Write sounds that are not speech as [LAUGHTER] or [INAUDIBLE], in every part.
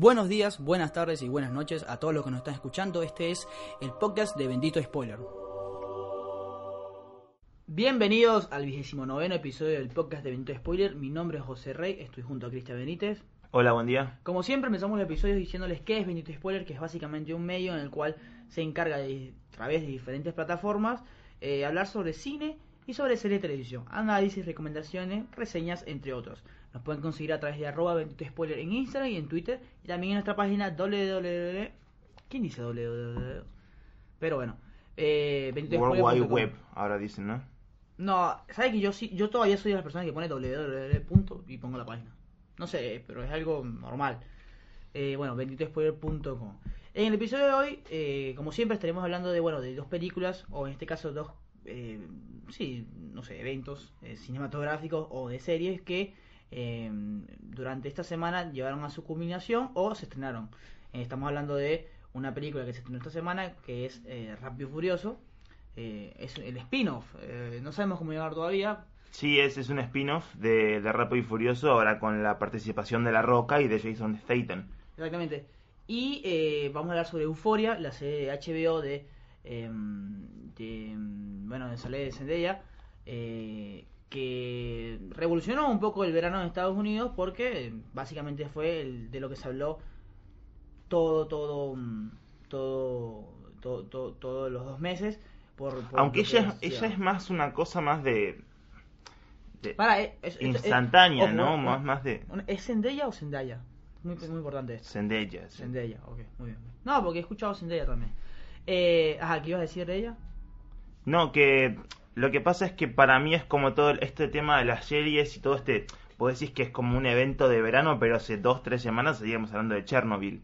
Buenos días, buenas tardes y buenas noches a todos los que nos están escuchando. Este es el podcast de Bendito Spoiler. Bienvenidos al vigésimo noveno episodio del podcast de Bendito Spoiler. Mi nombre es José Rey, estoy junto a Cristian Benítez. Hola, buen día. Como siempre empezamos el episodio diciéndoles qué es Bendito Spoiler, que es básicamente un medio en el cual se encarga de, a través de diferentes plataformas, eh, hablar sobre cine y sobre serie de televisión, análisis, recomendaciones, reseñas, entre otros. Nos pueden conseguir a través de arroba bendito spoiler en Instagram y en Twitter y también en nuestra página www. ¿Quién dice www? Pero bueno, eh, World Wide Web, ahora dicen, ¿no? No, ¿sabes que yo sí, yo todavía soy de las personas que pone www punto y pongo la página? No sé, pero es algo normal. Eh, bueno, benditospoiler.com. En el episodio de hoy, eh, como siempre, estaremos hablando de, bueno, de dos películas, o en este caso dos, eh, sí, no sé, eventos eh, cinematográficos o de series que eh, durante esta semana llevaron a su culminación o se estrenaron. Eh, estamos hablando de una película que se estrenó esta semana, que es eh, Rápido y Furioso. Eh, es el spin-off, eh, no sabemos cómo llegar todavía. Sí, ese es un spin-off de, de Rápido y Furioso, ahora con la participación de La Roca y de Jason Statham. Exactamente. Y vamos a hablar sobre Euforia, la serie de HBO de, eh, de bueno, de Soledad de Zendaya, eh, que revolucionó un poco el verano en Estados Unidos porque básicamente fue el, de lo que se habló todo, todo, mm, todo, todo, todo- todos los dos meses. Por, por Aunque ella, ella es más una cosa más de... de Para, eh, es- es- instantánea, ¿no? Más, más de... ¿Es Zendaya o Zendaya? Muy, muy importante esto. Zendaya. sí. Zendaya, ok, muy bien. No, porque he escuchado Zendaya también. Eh, ajá, ¿qué ibas a decir de ella? No, que lo que pasa es que para mí es como todo este tema de las series y todo este... Vos decís que es como un evento de verano, pero hace dos, tres semanas seguíamos hablando de Chernobyl.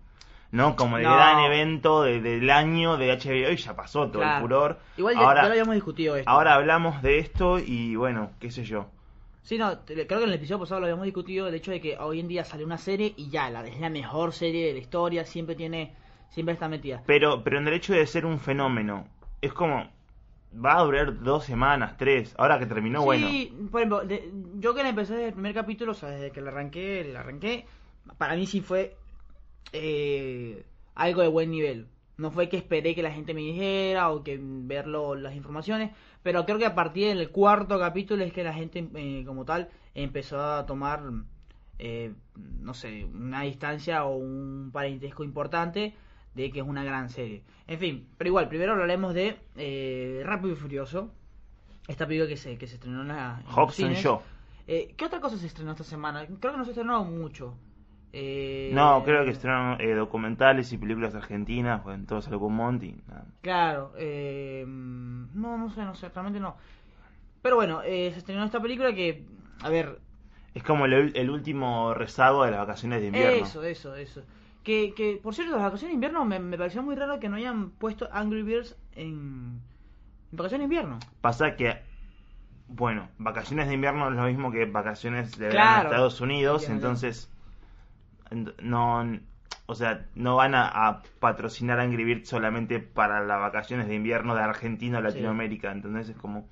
¿No? Como el No. gran evento de- del año de HBO y ya pasó todo Claro. el furor. Igual ya, ahora, ya lo habíamos discutido esto. ahora hablamos de esto y bueno, qué sé yo. Sí, no, creo que en el episodio pasado lo habíamos discutido, el hecho de que hoy en día sale una serie y ya, la, es la mejor serie de la historia, siempre tiene, siempre está metida. Pero, pero en el hecho de ser un fenómeno, es como, va a durar dos semanas, tres, ahora que terminó, bueno. Sí, por ejemplo, de- yo que la empecé desde el primer capítulo, o sea, desde que la arranqué, la arranqué, para mí sí fue eh, algo de buen nivel. No fue que esperé que la gente me dijera o que verlo las informaciones, pero creo que a partir del cuarto capítulo es que la gente eh, como tal empezó a tomar, eh, no sé, una distancia o un parentesco importante de que es una gran serie. En fin, pero igual, primero hablaremos de eh, Rápido y Furioso, esta película que se, que se estrenó en la... en Hobbs and. Shaw. Eh, ¿Qué otra cosa se estrenó esta semana? Creo que no se estrenó mucho. Eh, No, creo que estrenaron eh, documentales y películas argentinas, pues todo salió con Monty. nada. Claro, eh, no, no sé, no sé, realmente no. Pero bueno, eh, se estrenó esta película que, a ver, Es como el, el último rezago de las vacaciones de invierno. eso, eso, eso. Que, que, por cierto, las vacaciones de invierno me, me pareció muy raro que no hayan puesto Angry Birds en, en vacaciones de invierno. Pasa que, bueno, vacaciones de invierno es lo mismo que vacaciones de verano Claro. en Estados Unidos, entonces ent- no, o sea, no van a, a patrocinar Angry Birds solamente para las vacaciones de invierno de Argentina o Latinoamérica, entonces es como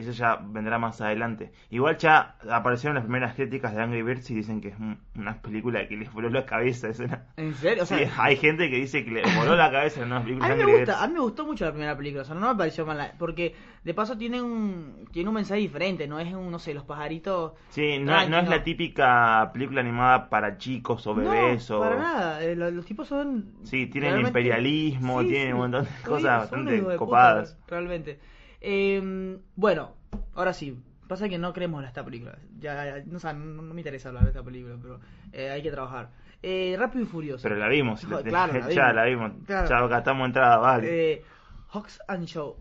eso ya vendrá más adelante. Igual ya aparecieron las primeras críticas de Angry Birds y dicen que es un- una película que les voló la cabeza. Es una- ¿En serio? O sea, Sí, hay gente que dice que le voló la cabeza en una película A mí me Angry gusta, Birds. a mí me gustó mucho la primera película, o sea, no me pareció mala, porque de paso tiene un tiene un mensaje diferente, no es un, no sé, los pajaritos. Sí, no, no es la típica película animada para chicos o bebés no, o... para nada, eh, lo- los, tipos son... Sí, tienen realmente- imperialismo, tienen un montón de cosas bastante puta, copadas. realmente. Eh, bueno, ahora sí, pasa que no creemos en esta película, ya, ya, no, o sea, no, no me interesa hablar de esta película, pero eh, hay que trabajar. Eh, Rápido y Furioso. Pero la vimos, claro, [LAUGHS] la ya vimos. la vimos, Claro. ya gastamos entrada, vale. Eh, Hawks and Show.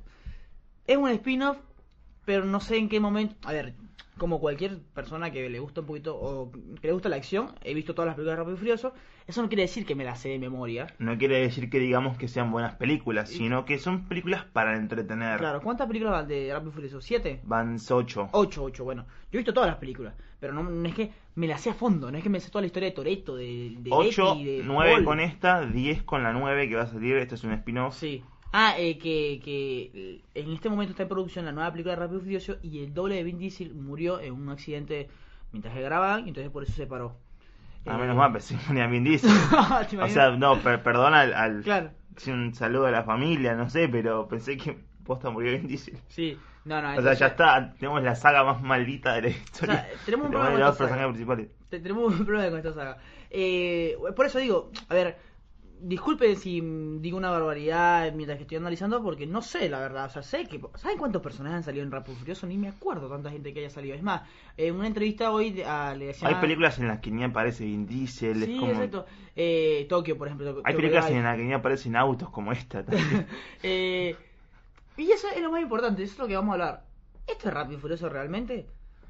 Es un spin-off, pero no sé en qué momento. A ver, como cualquier persona que le gusta un poquito o que le gusta la acción, he visto todas las películas de Rápido y Furioso. Eso no quiere decir que me las sé de memoria. No quiere decir que digamos que sean buenas películas, sino que son películas para entretener. Claro, ¿cuántas películas van de Rápido y Furioso? ¿Siete? Van ocho. Ocho, ocho, bueno. Yo he visto todas las películas, pero no, no es que me las sé a fondo, no es que me sé toda la historia de Toreto, de, de Ocho, de nueve Paul. con esta, diez con la nueve que va a salir. Este es un spin-off. Sí. Ah, eh, que, que eh, en este momento está en producción la nueva película de Rápido y Furioso y el doble de Vin Diesel murió en un accidente mientras que grababan y entonces por eso se paró. A Eh, menos mal, [LAUGHS] que ponía Vin Diesel. [LAUGHS] ¿te o sea, no, per- perdona al, al- Claro. un saludo a la familia, no sé, pero pensé que posta murió Vin Diesel. Sí, no, no. O sea, ya está, tenemos la saga más maldita de la historia. O sea, tenemos un problema con esta saga. tenemos un problema con esta saga. Eh, por eso digo, a ver, disculpen si digo una barbaridad mientras que estoy analizando, porque no sé, la verdad. O sea, sé que. ¿Saben cuántos personajes han salido en Rápido y Furioso? Ni me acuerdo tanta gente que haya salido. Es más, en una entrevista hoy a, le decían. Hay películas en las que ni aparece Vin Diesel, Sí, es como... exacto. Eh, Tokio, por ejemplo. Hay películas en las que ni aparecen autos como esta también. [LAUGHS] Eh, y eso es lo más importante, eso es lo que vamos a hablar. ¿Esto es Rápido y Furioso realmente?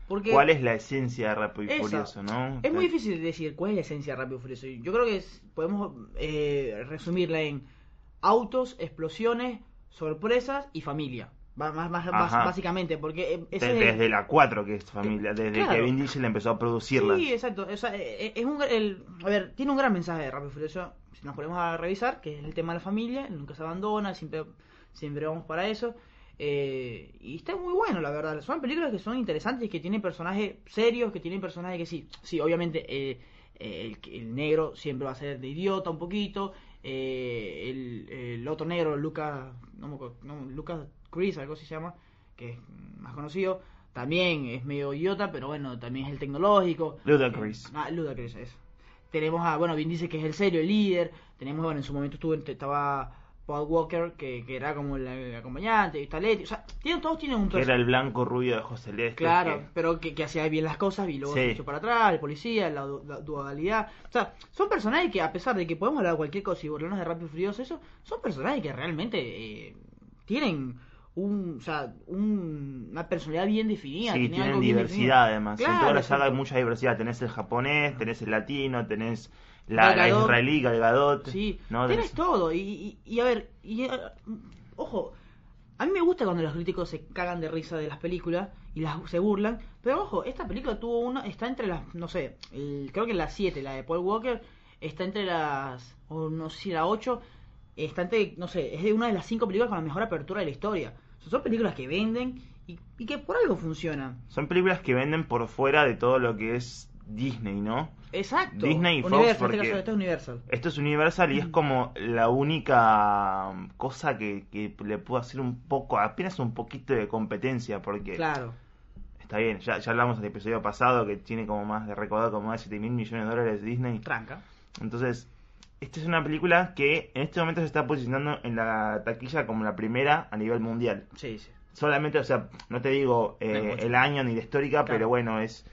Porque ¿Cuál es la esencia de Rápido y Esa. Furioso, no? es muy difícil decir cuál es la esencia de Rápido y Furioso. Yo creo que es- podemos eh, resumirla en autos, explosiones, sorpresas y familia. Más, más, más- Ajá. básicamente, porque eh, ese el- desde la 4 que es familia, desde Claro. que Vin Diesel empezó a producirlas. Sí, exacto. O sea, eh, es un, el, a ver, tiene un gran mensaje de Rápido y Furioso. Si nos ponemos a revisar, que es el tema de la familia, nunca se abandona, siempre, siempre vamos para eso. Eh, y está muy bueno, la verdad. Son películas que son interesantes, que tienen personajes serios, que tienen personajes que sí, sí, obviamente eh, el, el negro siempre va a ser de idiota un poquito. eh, el, el otro negro, Lucas, no, no, Lucas Chris, algo así se llama, que es más conocido, también es medio idiota, pero bueno, también es el tecnológico. Ludacris. Eh, ah, Ludacris, eso. Tenemos a, bueno, Vin dice que es el serio, el líder. Tenemos, bueno, en su momento estuvo, estaba Paul Walker, que, que era como el, el acompañante, y está Letty. O sea, tienen, todos tienen un Que era personaje. el blanco rubio de José Celeste. Claro, que- pero que, que hacía bien las cosas y luego Sí. se echó para atrás, el policía, la, du- la dualidad. O sea, son personajes que a pesar de que podemos hablar de cualquier cosa y burlarnos de Rápido y Furioso, eso, son personajes que realmente eh, tienen un, o sea, un- una personalidad bien definida. Sí, tienen algo diversidad además. en Claro, toda la saga hay mucha diversidad. Tenés el japonés, tenés el latino, tenés la, Gal la Gadot. israelí, Gal Gadot. Sí, ¿no? tienes todo. Y, y, y a ver, y, eh, ojo, a mí me gusta cuando los críticos se cagan de risa de las películas y las se burlan. Pero ojo, esta película tuvo una, está entre las, no sé, el- creo que la 7, la de Paul Walker, está entre las, o no sé si la 8, está entre, no sé, es de una de las 5 películas con la mejor apertura de la historia. O sea, son películas que venden y, y que por algo funcionan. Son películas que venden por fuera de todo lo que es Disney, ¿no? Exacto. Disney y Fox, Universal, en porque- este caso, esto es Universal. Esto es Universal y es como la única cosa que, que le puedo hacer un poco, apenas un poquito de competencia, porque Claro. está bien, ya, ya hablamos del episodio pasado que tiene como más de recaudar como más de 7 mil millones de dólares Disney. Tranca. Entonces, esta es una película que en este momento se está posicionando en la taquilla como la primera a nivel mundial. Sí, sí. Solamente, o sea, no te digo eh, el año ni la histórica, Claro. pero bueno, es.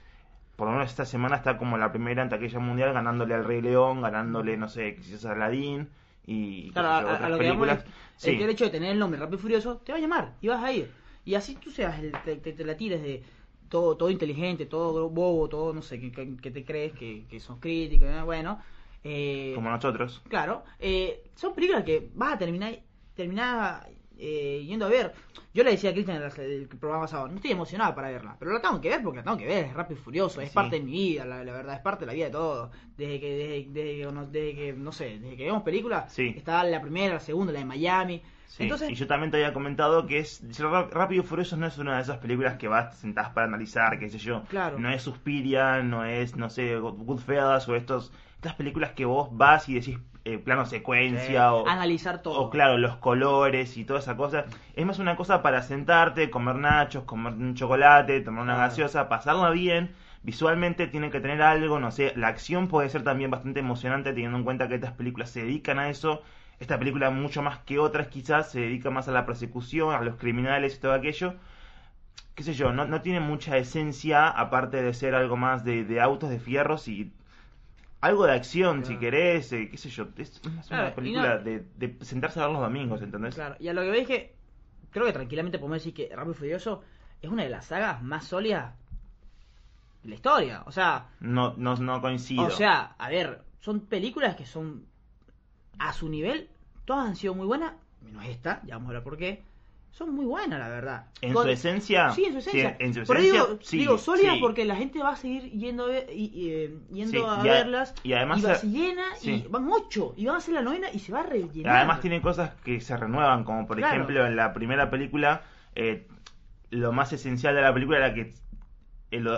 Por lo menos esta semana está como la primera en taquilla mundial, ganándole al Rey León, ganándole, no sé, quizás a Aladdin y Claro, a, otras lo que películas. es, Sí. el que el hecho de tener el nombre Rápido y Furioso te va a llamar y vas a ir. Y así tú seas, el, te, te- te la tires de todo todo inteligente, todo bobo, todo, no sé, que, que- que te crees que, que sos crítico, ¿eh? bueno. Eh, Como nosotros. Claro, eh, son películas que vas a terminar terminar eh, yendo a ver. Yo le decía a Cristian en el, el programa pasado, no estoy emocionado para verla, pero la tengo que ver porque la tengo que ver, es rápido y furioso, es Sí. parte de mi vida, la, la verdad, es parte de la vida de todo. Desde que, desde, desde que, no, desde que, no sé, desde que vemos películas, Sí. está la primera, la segunda, la de Miami. Sí, Entonces, y yo también te había comentado que es Rápido y Furioso no es una de esas películas que vas sentás para analizar, qué sé yo. Claro. No es Suspiria, no es, no sé, Goodfellas o estos estas películas que vos vas y decís eh, plano secuencia o analizar todo. o claro, los colores y toda esa cosa. Es más una cosa para sentarte, comer nachos, comer un chocolate, tomar una Claro. gaseosa, pasarla bien. Visualmente tiene que tener algo, no sé, la acción puede ser también bastante emocionante teniendo en cuenta que estas películas se dedican a eso. Esta película mucho más que otras quizás se dedica más a la persecución, a los criminales y todo aquello. Qué sé yo, no, no tiene mucha esencia aparte de ser algo más de, de autos, de fierros y algo de acción si querés, eh, qué sé yo. Es Claro, una película no- de, de sentarse a ver los domingos, ¿entendés? Claro, y a lo que veis que creo que tranquilamente podemos decir que Rápido y Furioso es una de las sagas más sólidas de la historia. O sea, No, no, no coincido. O sea, a ver, son películas que son a su nivel, todas han sido muy buenas, menos esta, ya vamos a hablar por qué. Son muy buenas, la verdad. en Con- su esencia. Sí, en su esencia. en su Por ahí digo, sí, digo sólidas sí. porque la gente va a seguir yendo ver- y- y, eh, yendo Sí, a y a- verlas. y además va, se- llena sí. y van ocho. Y van a ser la novena y se va a rellenar. Además tiene cosas que se renuevan, como por Claro. ejemplo en la primera película, eh, lo más esencial de la película era que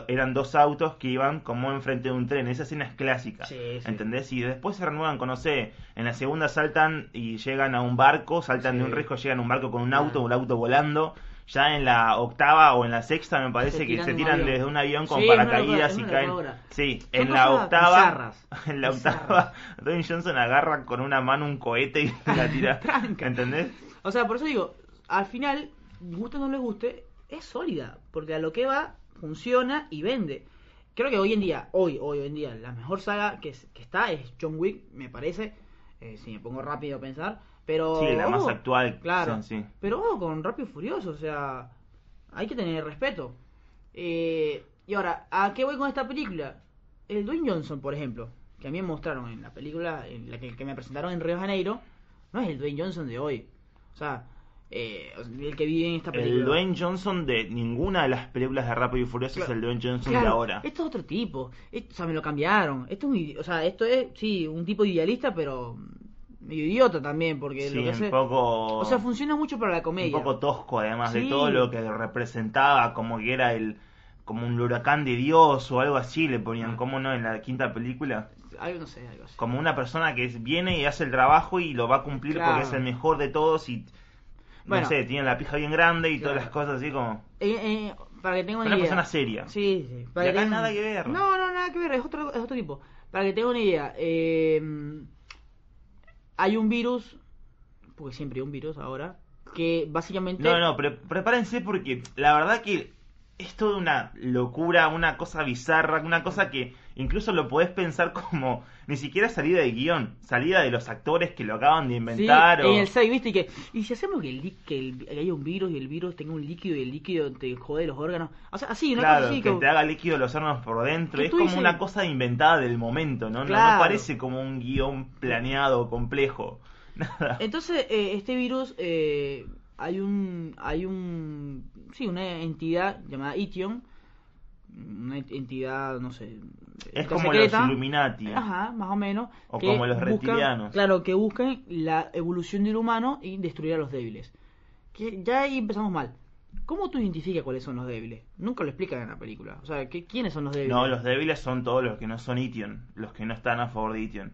eran dos autos que iban como enfrente de un tren. Esa escena es clásica. Sí, sí. ¿Entendés? Y después se renuevan con, no sé, en la segunda saltan y llegan a un barco, saltan Sí. de un riesgo, llegan a un barco con un Ah. auto, un auto volando. Ya en la octava o en la sexta me parece Se que se tiran desde un avión con paracaídas y caen. Sí, en la octava. bizarras, [LAUGHS] En la bizarras. octava, Dwayne Johnson agarra con una mano un cohete y la tira. [LAUGHS] ¿Entendés? O sea, por eso digo, al final, guste o no les guste, es sólida. Porque a lo que va, funciona y vende. Creo que hoy en día, hoy, hoy en día, la mejor saga que, es- que está es John Wick, me parece. eh, si me pongo rápido a pensar. Pero. Sí, la más ojo, actual. Claro. Sí, sí. Pero ojo con Rápido y Furioso, o sea. Hay que tener respeto. Eh, y ahora, ¿a qué voy con esta película? El Dwayne Johnson, por ejemplo, que a mí me mostraron en la película, en la que, que me presentaron en Río de Janeiro, no es el Dwayne Johnson de hoy. O sea, eh, el que vive en esta película. El Dwayne Johnson de ninguna de las películas de Rápido y Furioso es el Dwayne Johnson Claro, de ahora. Esto es otro tipo. Esto- o sea, me lo cambiaron. Esto es un, o sea, esto es, sí, un tipo idealista, pero medio idiota también, porque Sí, lo que un poco. O sea, funciona mucho para la un comedia. poco tosco además de todo lo que representaba como que era el como un huracán de Dios o algo así le ponían Ah. como no en la quinta película Algo, no sé, algo así. como una persona que viene y hace el trabajo y lo va a cumplir Claro. porque es el mejor de todos y Bueno. no sé tiene la pija bien grande y todas las cosas así como Eh, eh, para que tengan una, una idea. persona seria Sí, sí. Para Y que acá nada que ver. No, no, nada que ver. Es otro, es otro tipo. Para que tengan una idea. eh, hay un virus, porque siempre hay un virus ahora, que básicamente... no no pre- prepárense porque la verdad que es toda una locura, una cosa bizarra, una cosa que incluso lo podés pensar como ni siquiera salida de guion, salida de los actores que lo acaban de Sí, inventar. o... en el 6, viste, y que, y si hacemos que, el, que, el- que haya un virus y el virus tenga un líquido y el líquido te jode los órganos, o sea, así, una Claro, cosa así que como- te haga líquido los órganos por dentro. Es como dices- una cosa inventada del momento, ¿no? No- No, Claro. parece como un guion planeado, complejo. [LAUGHS] Nada. Entonces, eh, este virus, eh, hay un, hay un, sí, una entidad llamada Ition, una ent- entidad, no sé, es como los. Illuminati. Ajá, más o menos. O que como los buscan- reptilianos. Claro, que buscan la evolución del humano y destruir a los débiles. Que ya ahí empezamos mal. ¿Cómo tú identificas cuáles son los débiles? Nunca lo explican en la película. O sea, ¿qué, ¿quiénes son los débiles? No, los débiles son todos los que no son Ition, los que no están a favor de Ition.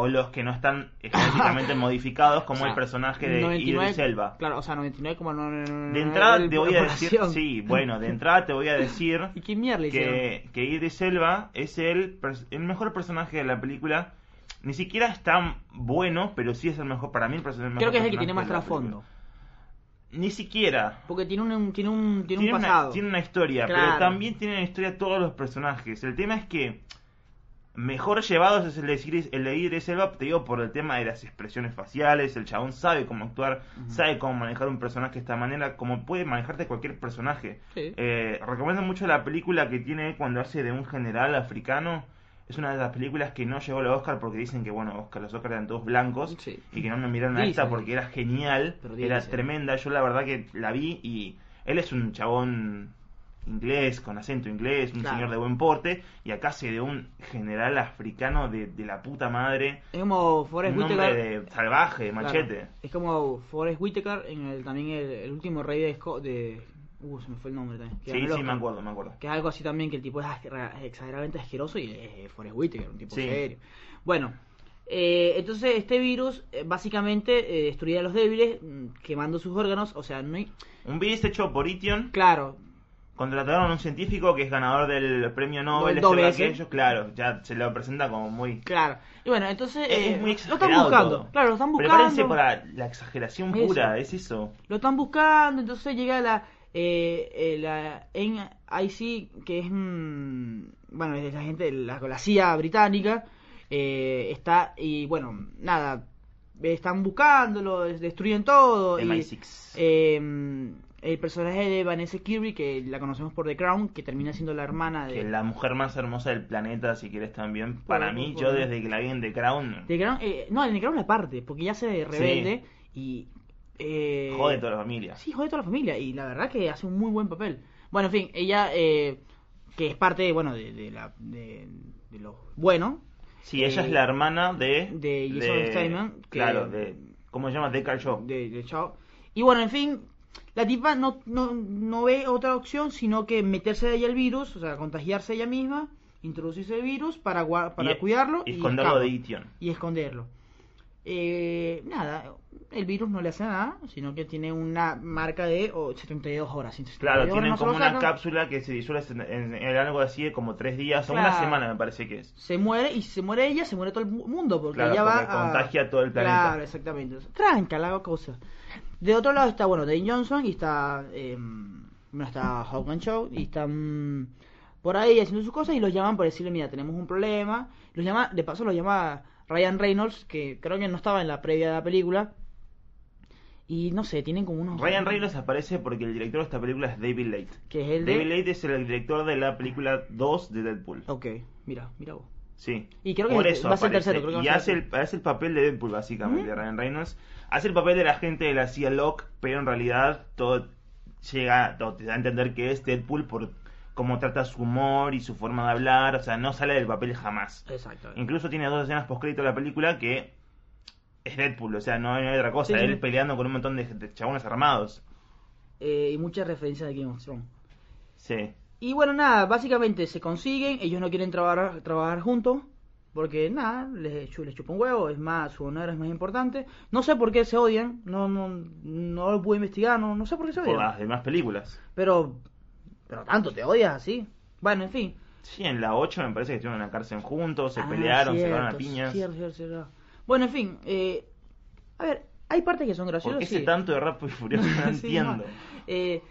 O los que no están genéticamente [LAUGHS] modificados, como O sea, el personaje de 99 Idris Elba. Claro, o sea, 99,999 De entrada te voy a decir, sí, [LAUGHS] bueno, de entrada te voy a decir ¿Y qué mierda que, que Idris Elba es el, el mejor personaje de la película. Ni siquiera es tan bueno, pero sí es el mejor para mí. El, perso- el mejor Creo que es el que personaje tiene más trasfondo. Ni siquiera. Porque tiene un, tiene un, tiene Tiene un una, pasado. tiene una historia, Claro. pero también tienen una historia todos los personajes. El tema es que mejor llevados es el de, Idris- el de Idris Elba, te digo, por el tema de las expresiones faciales. El chabón sabe cómo actuar, sabe cómo manejar un personaje de esta manera, como puede manejarte cualquier personaje. Sí. Eh, recomiendo mucho la película que tiene cuando hace de un general africano. Es una de las películas que no llegó al Oscar porque dicen que, bueno, Oscar, los Oscar eran todos blancos Sí. y que no me miraron a esta porque era genial, era tremenda. Yo la verdad que la vi y él es un chabón inglés, con acento inglés, un Claro. señor de buen porte, y acá hace de un general africano de, de la puta madre, Es como Forrest un Whitaker. de salvaje, Claro. machete. Es como Forrest Whitaker en el, también el, el último rey de, Sco- de... Uh, se me fue el nombre también. que Sí, sí, me acuerdo, me acuerdo. Que es algo así también, que el tipo es exageradamente asqueroso y es Forrest Whitaker, un tipo Sí. serio. Bueno, eh, entonces este virus eh, básicamente eh, destruye a los débiles mm, quemando sus órganos, o sea, no hay... Un virus hecho por Ition, Claro, contrataron a un científico que es ganador del premio Nobel, este aquello, claro, ya se lo presenta como muy... claro. Y bueno, entonces... Es, eh, es muy lo están buscando, todo. claro, lo están buscando. Prepárense para la exageración Eso. pura, es eso. Lo están buscando, entonces llega la eh, eh, la NIC, que es mm, bueno, es la gente, la, la CIA británica, eh, está y bueno, nada, están buscándolo, des- destruyen todo y MI6. eh, el personaje de Vanessa Kirby que la conocemos por The Crown, que termina siendo la hermana de Que la mujer más hermosa del planeta, si quieres también. Para Por- mí, por- yo desde que la vi en The Crown, The Crown, eh, no, en The Crown la parte, porque ya se rebelde y eh, jode toda la familia. Sí, jode toda la familia y la verdad que hace un muy buen papel. Bueno, en fin, ella eh, que es parte, bueno, de, de la de, de lo bueno. Sí, ella eh, es la hermana de... de Jason que- Claro, de... ¿Cómo se llama? De Carl Shaw. De, de Chao. Y bueno, en fin, la tipa no, no, no ve otra opción sino que meterse de ella el virus, o sea, contagiarse ella misma, introducirse el virus para, para Y- cuidarlo y y, esconderlo de Ition. y esconderlo. Eh, nada, el virus no le hace nada, sino que tiene una marca de oh, 72 horas. Si en 72 Claro, horas tienen no como una cápsula que se disuelve en, en- algo así de como tres días o una semana, me parece que es. Se muere y si se muere ella, se muere todo el mu- mundo, porque Claro, ella va porque contagia a todo el planeta. Claro, exactamente. Tranca la cosa. De otro lado está, bueno, Dane Johnson y está... Eh, bueno, está Hogan Show y están por ahí haciendo sus cosas y los llaman para decirle, mira, tenemos un problema. Los llama, de paso los llama Ryan Reynolds, que creo que no estaba en la previa de la película. Y no sé, tienen como unos... Ryan Reynolds aparece porque el director de esta película es David Late. Que es el de... David Late es el director de la película 2 de Deadpool. Ok, mira, mira vos. Sí. Y creo que Por es- eso va a ser tercero, creo que y hace el, hace el papel de Deadpool, básicamente, Ujú. Ryan Reynolds. Hace el papel de la gente de la CIA Locke, pero en realidad todo llega, todo te da a entender que es Deadpool por cómo trata su humor y su forma de hablar. O sea, no sale del papel jamás. Exacto. Incluso tiene dos escenas post de la película que es Deadpool, o sea, no hay, otra cosa. Sí, sí. Él peleando con un montón de, de chabones armados. Eh, y muchas referencias de Game of Thrones. Sí. Y bueno, nada, básicamente se consiguen, ellos no quieren trabajar, trabajar juntos, porque nada, les, les chupa un huevo, es más, su honor es más importante. No sé por qué se odian, no no, no lo pude investigar, no, no sé por qué se Por odian. las demás películas. Pero, pero tanto, te odias así. Bueno, en fin. Sí, en la 8 me parece que estuvieron en la cárcel juntos, se Ah, pelearon, se cagaron a piñas. cierto, cierto. Bueno, en fin, eh, a ver, hay partes que son ¿Por graciosas. qué sí. ese tanto de Rápido y Furioso? [LAUGHS] No Sí, entiendo. no. Eh,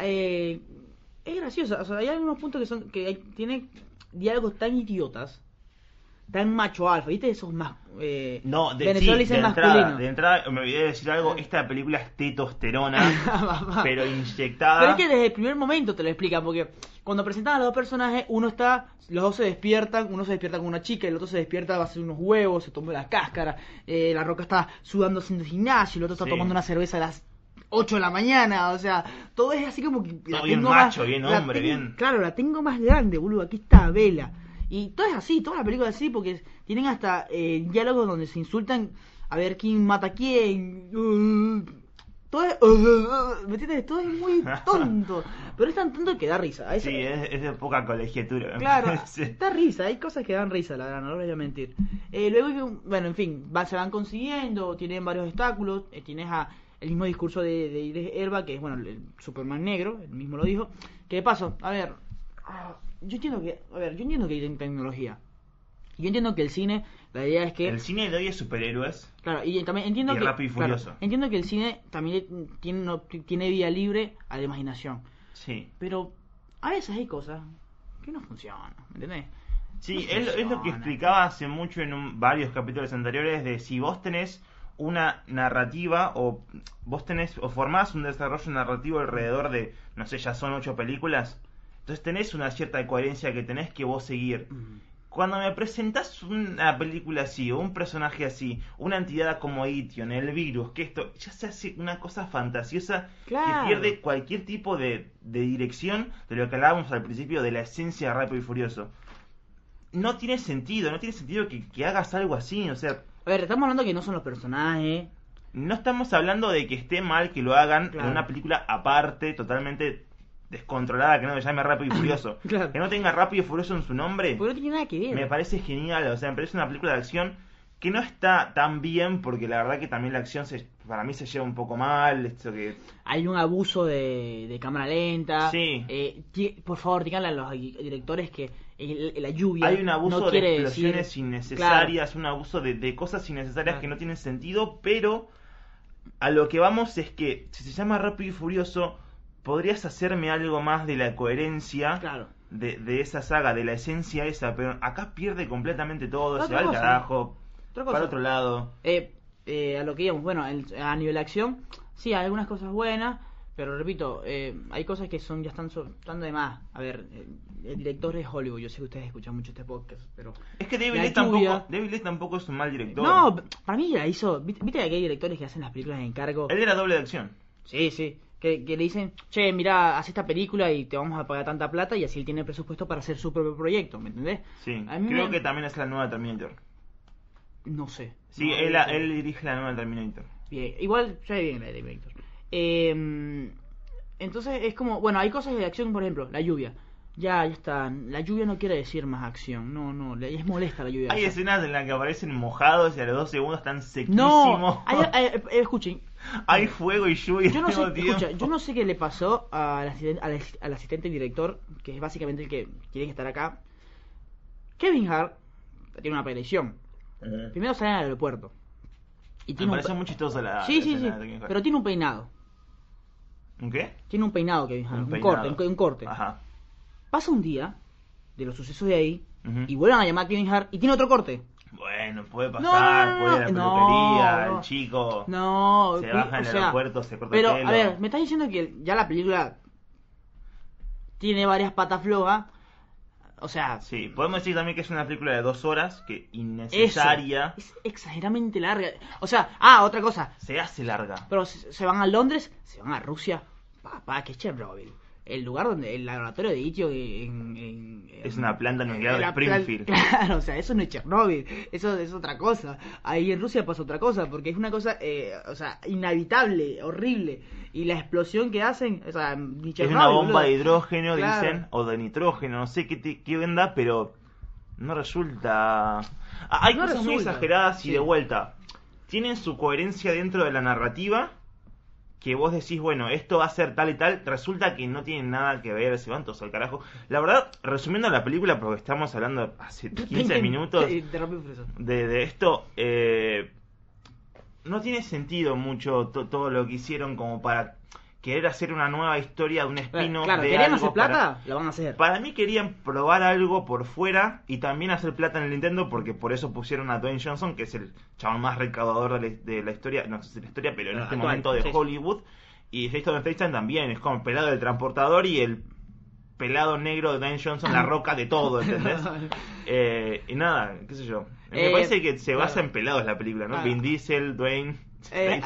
eh, es graciosa, o sea, hay algunos puntos que son que hay- tiene diálogos tan idiotas, tan macho alfa, ¿viste? Esos más eh, No, de, Venezuela sí, dicen de masculino. entrada, de entrada me olvidé de decir algo, esta película es testosterona, [LAUGHS] pero inyectada. Pero es que desde el primer momento te lo explican, porque cuando presentan a los dos personajes, uno está, los dos se despiertan, uno se despierta con una chica, el otro se despierta, va a hacer unos huevos, se toma la cáscara, eh, la roca está sudando haciendo gimnasio, el otro está Sí. tomando una cerveza a las 8 de la mañana, o sea, todo es así como que la Todo bien tengo macho, más- bien hombre, tengo- bien. Claro, la tengo más grande, boludo, aquí está Vela. Y todo es así, toda la película es así, porque tienen hasta eh, diálogos donde se insultan a ver quién mata a quién. Uh, todo es, uh, ¿me entiendes? Todo es muy [LAUGHS] tonto. Pero es tan tonto que da risa. Sí, es, es de poca colegiatura. Claro, da risa, hay cosas que dan risa, la verdad, no les voy a mentir. Eh, luego, bueno, en fin, va- se van consiguiendo, tienen varios obstáculos, eh, tienes a, el mismo discurso de, de Elba, que es, bueno, el Superman negro, él mismo lo dijo. Que de paso, a ver, ah, yo entiendo que, a ver, yo entiendo que hay tecnología. Yo entiendo que el cine, la idea es que... El cine de hoy es superhéroes. Claro, y también entiendo Y que Rápido y claro, Furioso. entiendo que el cine también tiene no- tiene vía libre a la imaginación, Sí. pero a veces hay cosas que no funcionan, ¿me entendés? Sí, No es, es lo que explicaba hace mucho en un- varios capítulos anteriores de si vos tenés una narrativa o vos tenés o formás un desarrollo narrativo alrededor de, no sé, ya son ocho películas, entonces tenés una cierta coherencia que tenés que vos seguir. Cuando me presentás una película así, o un personaje así, una entidad como Ition, el virus, que esto ya se hace una cosa fantasiosa Claro. que pierde cualquier tipo de, de dirección de lo que hablábamos al principio de la esencia de Rápido y Furioso. No tiene sentido, no tiene sentido que, que hagas algo así, o sea, A ver, estamos hablando que no son los personajes. no estamos hablando de que esté mal que lo hagan Claro. en una película aparte, totalmente descontrolada, que no se llame Rápido y [LAUGHS] Furioso. Claro. Que no tenga Rápido y Furioso en su nombre. Porque no tiene nada que ver. Me parece genial, o sea, me parece una película de acción que no está tan bien porque la verdad que también la acción se, para mí se lleva un poco mal, esto que Hay un abuso de, de cámara lenta. Sí. Eh, por favor, díganle a los directores que el- la lluvia. hay un abuso no de explosiones decir- innecesarias, un abuso de, de cosas innecesarias Claro. que no tienen sentido, pero a lo que vamos es que si se llama Rápido y Furioso, podrías hacerme algo más de la coherencia Claro. de, de esa saga, de la esencia esa, pero acá pierde completamente todo, Otra se va al carajo, Otra para otro lado. Eh, eh, a lo que íbamos, bueno, el- a nivel de acción, sí, hay algunas cosas buenas, pero repito, eh, hay cosas que son ya están, están de más. A ver, eh, el director es Hollywood, yo sé que ustedes escuchan mucho este podcast, pero... Es que David Lynch tampoco, lluvia. David Lynch tampoco es un mal director. No, para mí la hizo... Viste que hay directores que hacen las películas de encargo? Él era doble de acción. Sí, sí. Que, que le dicen, che, mira, haz esta película y te vamos a pagar tanta plata y así él tiene presupuesto para hacer su propio proyecto, ¿me entendés? Sí, A mí creo me- que también es la nueva Terminator. No sé. Sí, No, él, no- él dirige la nueva Terminator. Bien, igual, ya bien la Terminator. Eh, Entonces es como, bueno, hay cosas de acción, por ejemplo, la lluvia. Ya, ya está. La lluvia no quiere decir más acción. No, no, es molesta la lluvia. Hay escenas en las que aparecen mojados y a los dos segundos están sequísimos. No, hay- hay- eh, escuchen, [LAUGHS] Hay fuego y lluvia yo no sé, escucha, yo no sé qué le pasó al asistente, al, as- al asistente director, que es básicamente el que tiene que estar acá. Kevin Hart tiene una aparición. Primero sale al aeropuerto. Y Me tiene un pareció pe- muy chistosa la. Sí, sí, sí. Pero tiene un peinado. ¿Un qué? Tiene un peinado Kevin Hart. Un Un, corte, un, un corte. Ajá. Pasa un día de los sucesos de ahí y vuelven a llamar a Kevin Hart y tiene otro corte. Bueno, puede pasar, no, no, puede ir a la peluquería, el chico No, se baja en el sea, aeropuerto, se corta Pero, el pelo. a ver, me estás diciendo que ya la película tiene varias patas flojas. O sea, Sí, podemos decir también que es una película de dos horas, que eso, innecesaria. es exageradamente larga. O sea, ah, otra cosa. Se hace larga. Pero se, se van a Londres, se van a Rusia. Papá, que es Chernobyl. El lugar donde el laboratorio de Itio en, en- en- Es una planta nuclear de plan- Springfield. Claro, o sea, eso no es Chernobyl, eso es otra cosa. Ahí en Rusia pasa otra cosa, porque es una cosa, eh, o sea, inhabitable, horrible. Y la explosión que hacen, o sea, ni Es Chernobyl, una bomba boludo. de hidrógeno, Claro. dicen, o de nitrógeno, no sé qué, te- qué onda, pero no resulta... Ah, hay No cosas muy exageradas y Sí. de vuelta. Tienen su coherencia dentro de la narrativa, que vos decís, bueno, esto va a ser tal y tal, resulta que no tiene nada que ver, se van todos al carajo. La verdad, resumiendo la película, porque estamos hablando hace [LAUGHS] 15 minutos De, esto, eh, no tiene sentido mucho to- todo lo que hicieron como para querer hacer una nueva historia de un spin-off Claro, de ¿querían algo hacer para- plata? Lo van a hacer. Para mí querían probar algo por fuera y también hacer plata en el Nintendo porque por eso pusieron a Dwayne Johnson, que es el chabón más recaudador de la, de la historia, no sé si la historia, pero en Ah, este actual, momento de sí, sí. Hollywood. Y Jason Statham también, es como el pelado del transportador y el pelado negro de Dwayne Johnson, la roca de todo, ¿entendés? [LAUGHS] Eh, y nada, qué sé yo. Me Eh, parece que se basa claro. en pelados la película, ¿no? Claro. Vin Diesel, Dwayne, Eh,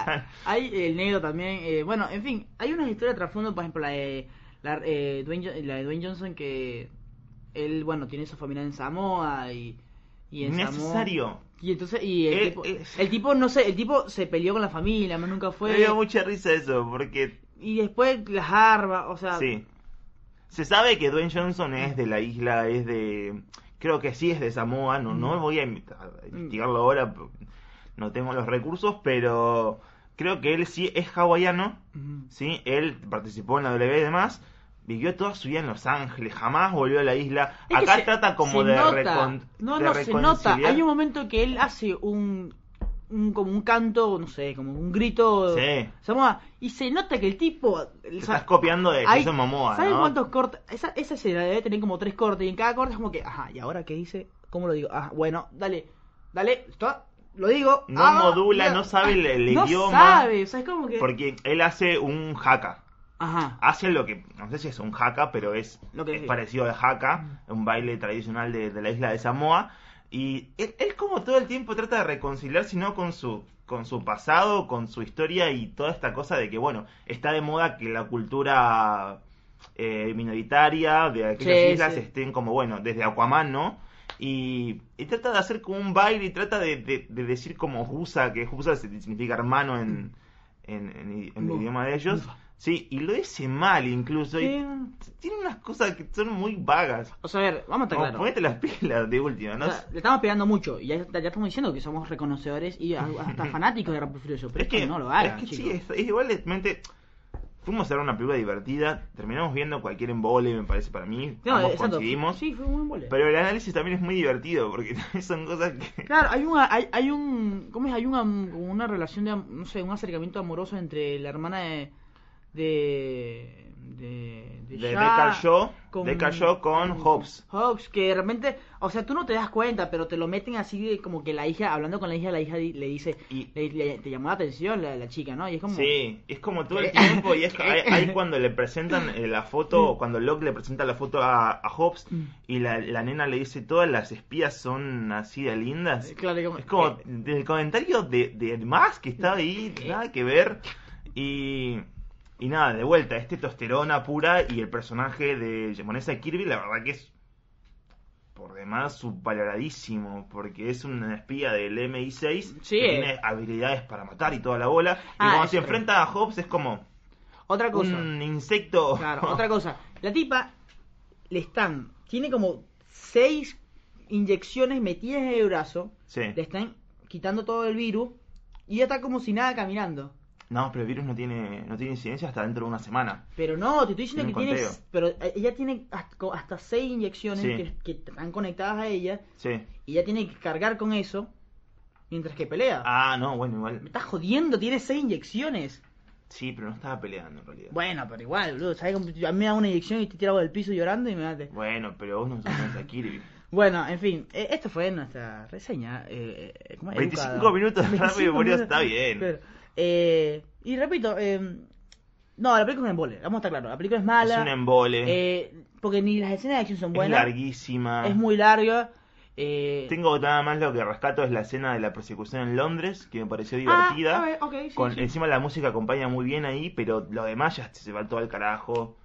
hay el negro también. eh, bueno, en fin, hay una historia de trasfondo, por ejemplo, la de, la, eh, Dwayne, la de Dwayne Johnson que él, bueno, tiene su familia en Samoa y, y en Samoa- Necesario. y entonces, y el, Eh, tipo, eh. el tipo, no sé, el tipo se peleó con la familia, más nunca fue. Me dio mucha risa eso, porque Y después las armas, o sea. Sí. Se sabe que Dwayne Johnson es de la isla, es de... Creo que sí es de Samoa, no, no voy a a investigarlo ahora, no tengo los recursos, pero creo que él sí es hawaiano. ¿sí? Él participó en la W y demás, vivió toda su vida en Los Ángeles, jamás volvió a la isla. Es Acá se- trata como de, nota. recon- No, de no, se nota. Hay un momento que él hace un, un como un canto, no sé, como un grito. Sí. Samoa, y se nota que el tipo. Te estás copiando de hay- Momoa, ¿Sabes ¿no? cuántos cortes? Esa, esa escena debe tener como tres cortes y en cada corte es como que, ajá, ¿y ahora qué dice? ¿Cómo lo digo? Ah, bueno, dale, dale, esto, lo digo. No ah, modula, no sabe el- el no idioma. sabe, o sea, es como que. Porque él hace un haka. Ajá. hace lo que, no sé si es un haka, pero es, Lo que es parecido al haka, un baile tradicional de, de la isla de Samoa. Y él, él como todo el tiempo trata de reconciliarse, ¿no? Con su, con su pasado, con su historia y toda esta cosa de que, bueno, está de moda que la cultura eh, minoritaria de aquellas Sí, islas sí. estén como, bueno, desde Aquaman, ¿no? Y, y trata de hacer como un baile y trata de, de- de decir como Husa, que Husa significa hermano en, en, en- en el idioma de ellos. Sí, y lo dice mal incluso. y tiene unas cosas que son muy vagas. O sea, a ver, vamos a estar Como claros. ponete las pilas de última, ¿no? O sea, le estamos pegando mucho y ya, ya estamos diciendo que somos reconocedores y hasta [LAUGHS] fanáticos de y Furioso. Pero es que, no lo hagan, es que sí, es, es igualmente. Fuimos a ver una película divertida, terminamos viendo cualquier embole, me parece para mí. No, ambos exacto. coincidimos. Sí, fue un buen vole. Pero el análisis también es muy divertido, porque también [LAUGHS] son cosas que. Claro, hay una, hay, hay un, ¿cómo es? Hay una, una relación de, no sé, un acercamiento amoroso entre la hermana de, de, de, De Deckard Shaw, Shaw con Hobbs. Hobbs, que de repente, o sea, tú no te das cuenta, pero te lo meten así de como que la hija, hablando con la hija, la hija le dice, Y- le- le- te llamó la atención la, la chica, ¿no? Y es como, Sí, es como todo el ¿Qué? tiempo y es [LAUGHS] ahí, ahí cuando le presentan eh, la foto, cuando Locke le presenta la foto a, a Hobbs Mm. y la, la nena le dice todas las espías son así de lindas. Claro, como- Es como eh, del comentario de, de más que está ahí, nada que ver. Y, y nada, de vuelta, es testosterona pura y el personaje de Jamonesa Kirby, la verdad que es por demás subvaloradísimo, porque es una espía del MI6 Sí, que eh. tiene habilidades para matar y toda la bola. Y Ah, cuando se enfrenta a Hobbs es como, Otra cosa. Un insecto. Claro, [LAUGHS] otra cosa. La tipa le están. Tiene como seis inyecciones metidas en el brazo. Sí. Le están quitando todo el virus. Y ella está como si nada caminando. No, pero el virus no tiene, no tiene incidencia hasta dentro de una semana. Pero no, te estoy diciendo Tiene que tiene. Pero eh, ella tiene hasta, seis inyecciones Sí. que, que están conectadas a ella. Sí. Y ella tiene que cargar con eso. Mientras que pelea. Ah, no, bueno, Me igual. estás jodiendo, tiene seis inyecciones. Sí, pero no estaba peleando en realidad. Bueno, pero igual, boludo. ¿Sabes? A mí me da una inyección y te tirado del piso llorando y me mate. Bueno, pero vos no sos a Kirby. [LAUGHS] Bueno, en fin, eh, esto fue nuestra reseña. Eh, eh, ¿cómo es? 25 Educada. minutos [LAUGHS] de Rápido y 25 Furioso, minutos. está bien. Pero, eh, y repito, eh, no, la película es un embole, vamos a estar claros. La película es mala. Es un embole. eh, porque ni las escenas de acción son es buenas. larguísima. Es muy larga. Eh, Tengo nada más lo que rescato es la escena de la persecución en Londres, que me pareció ah, divertida. a ver, ok, sí, con, sí. Encima la música acompaña muy bien ahí, pero lo demás ya se va todo al carajo.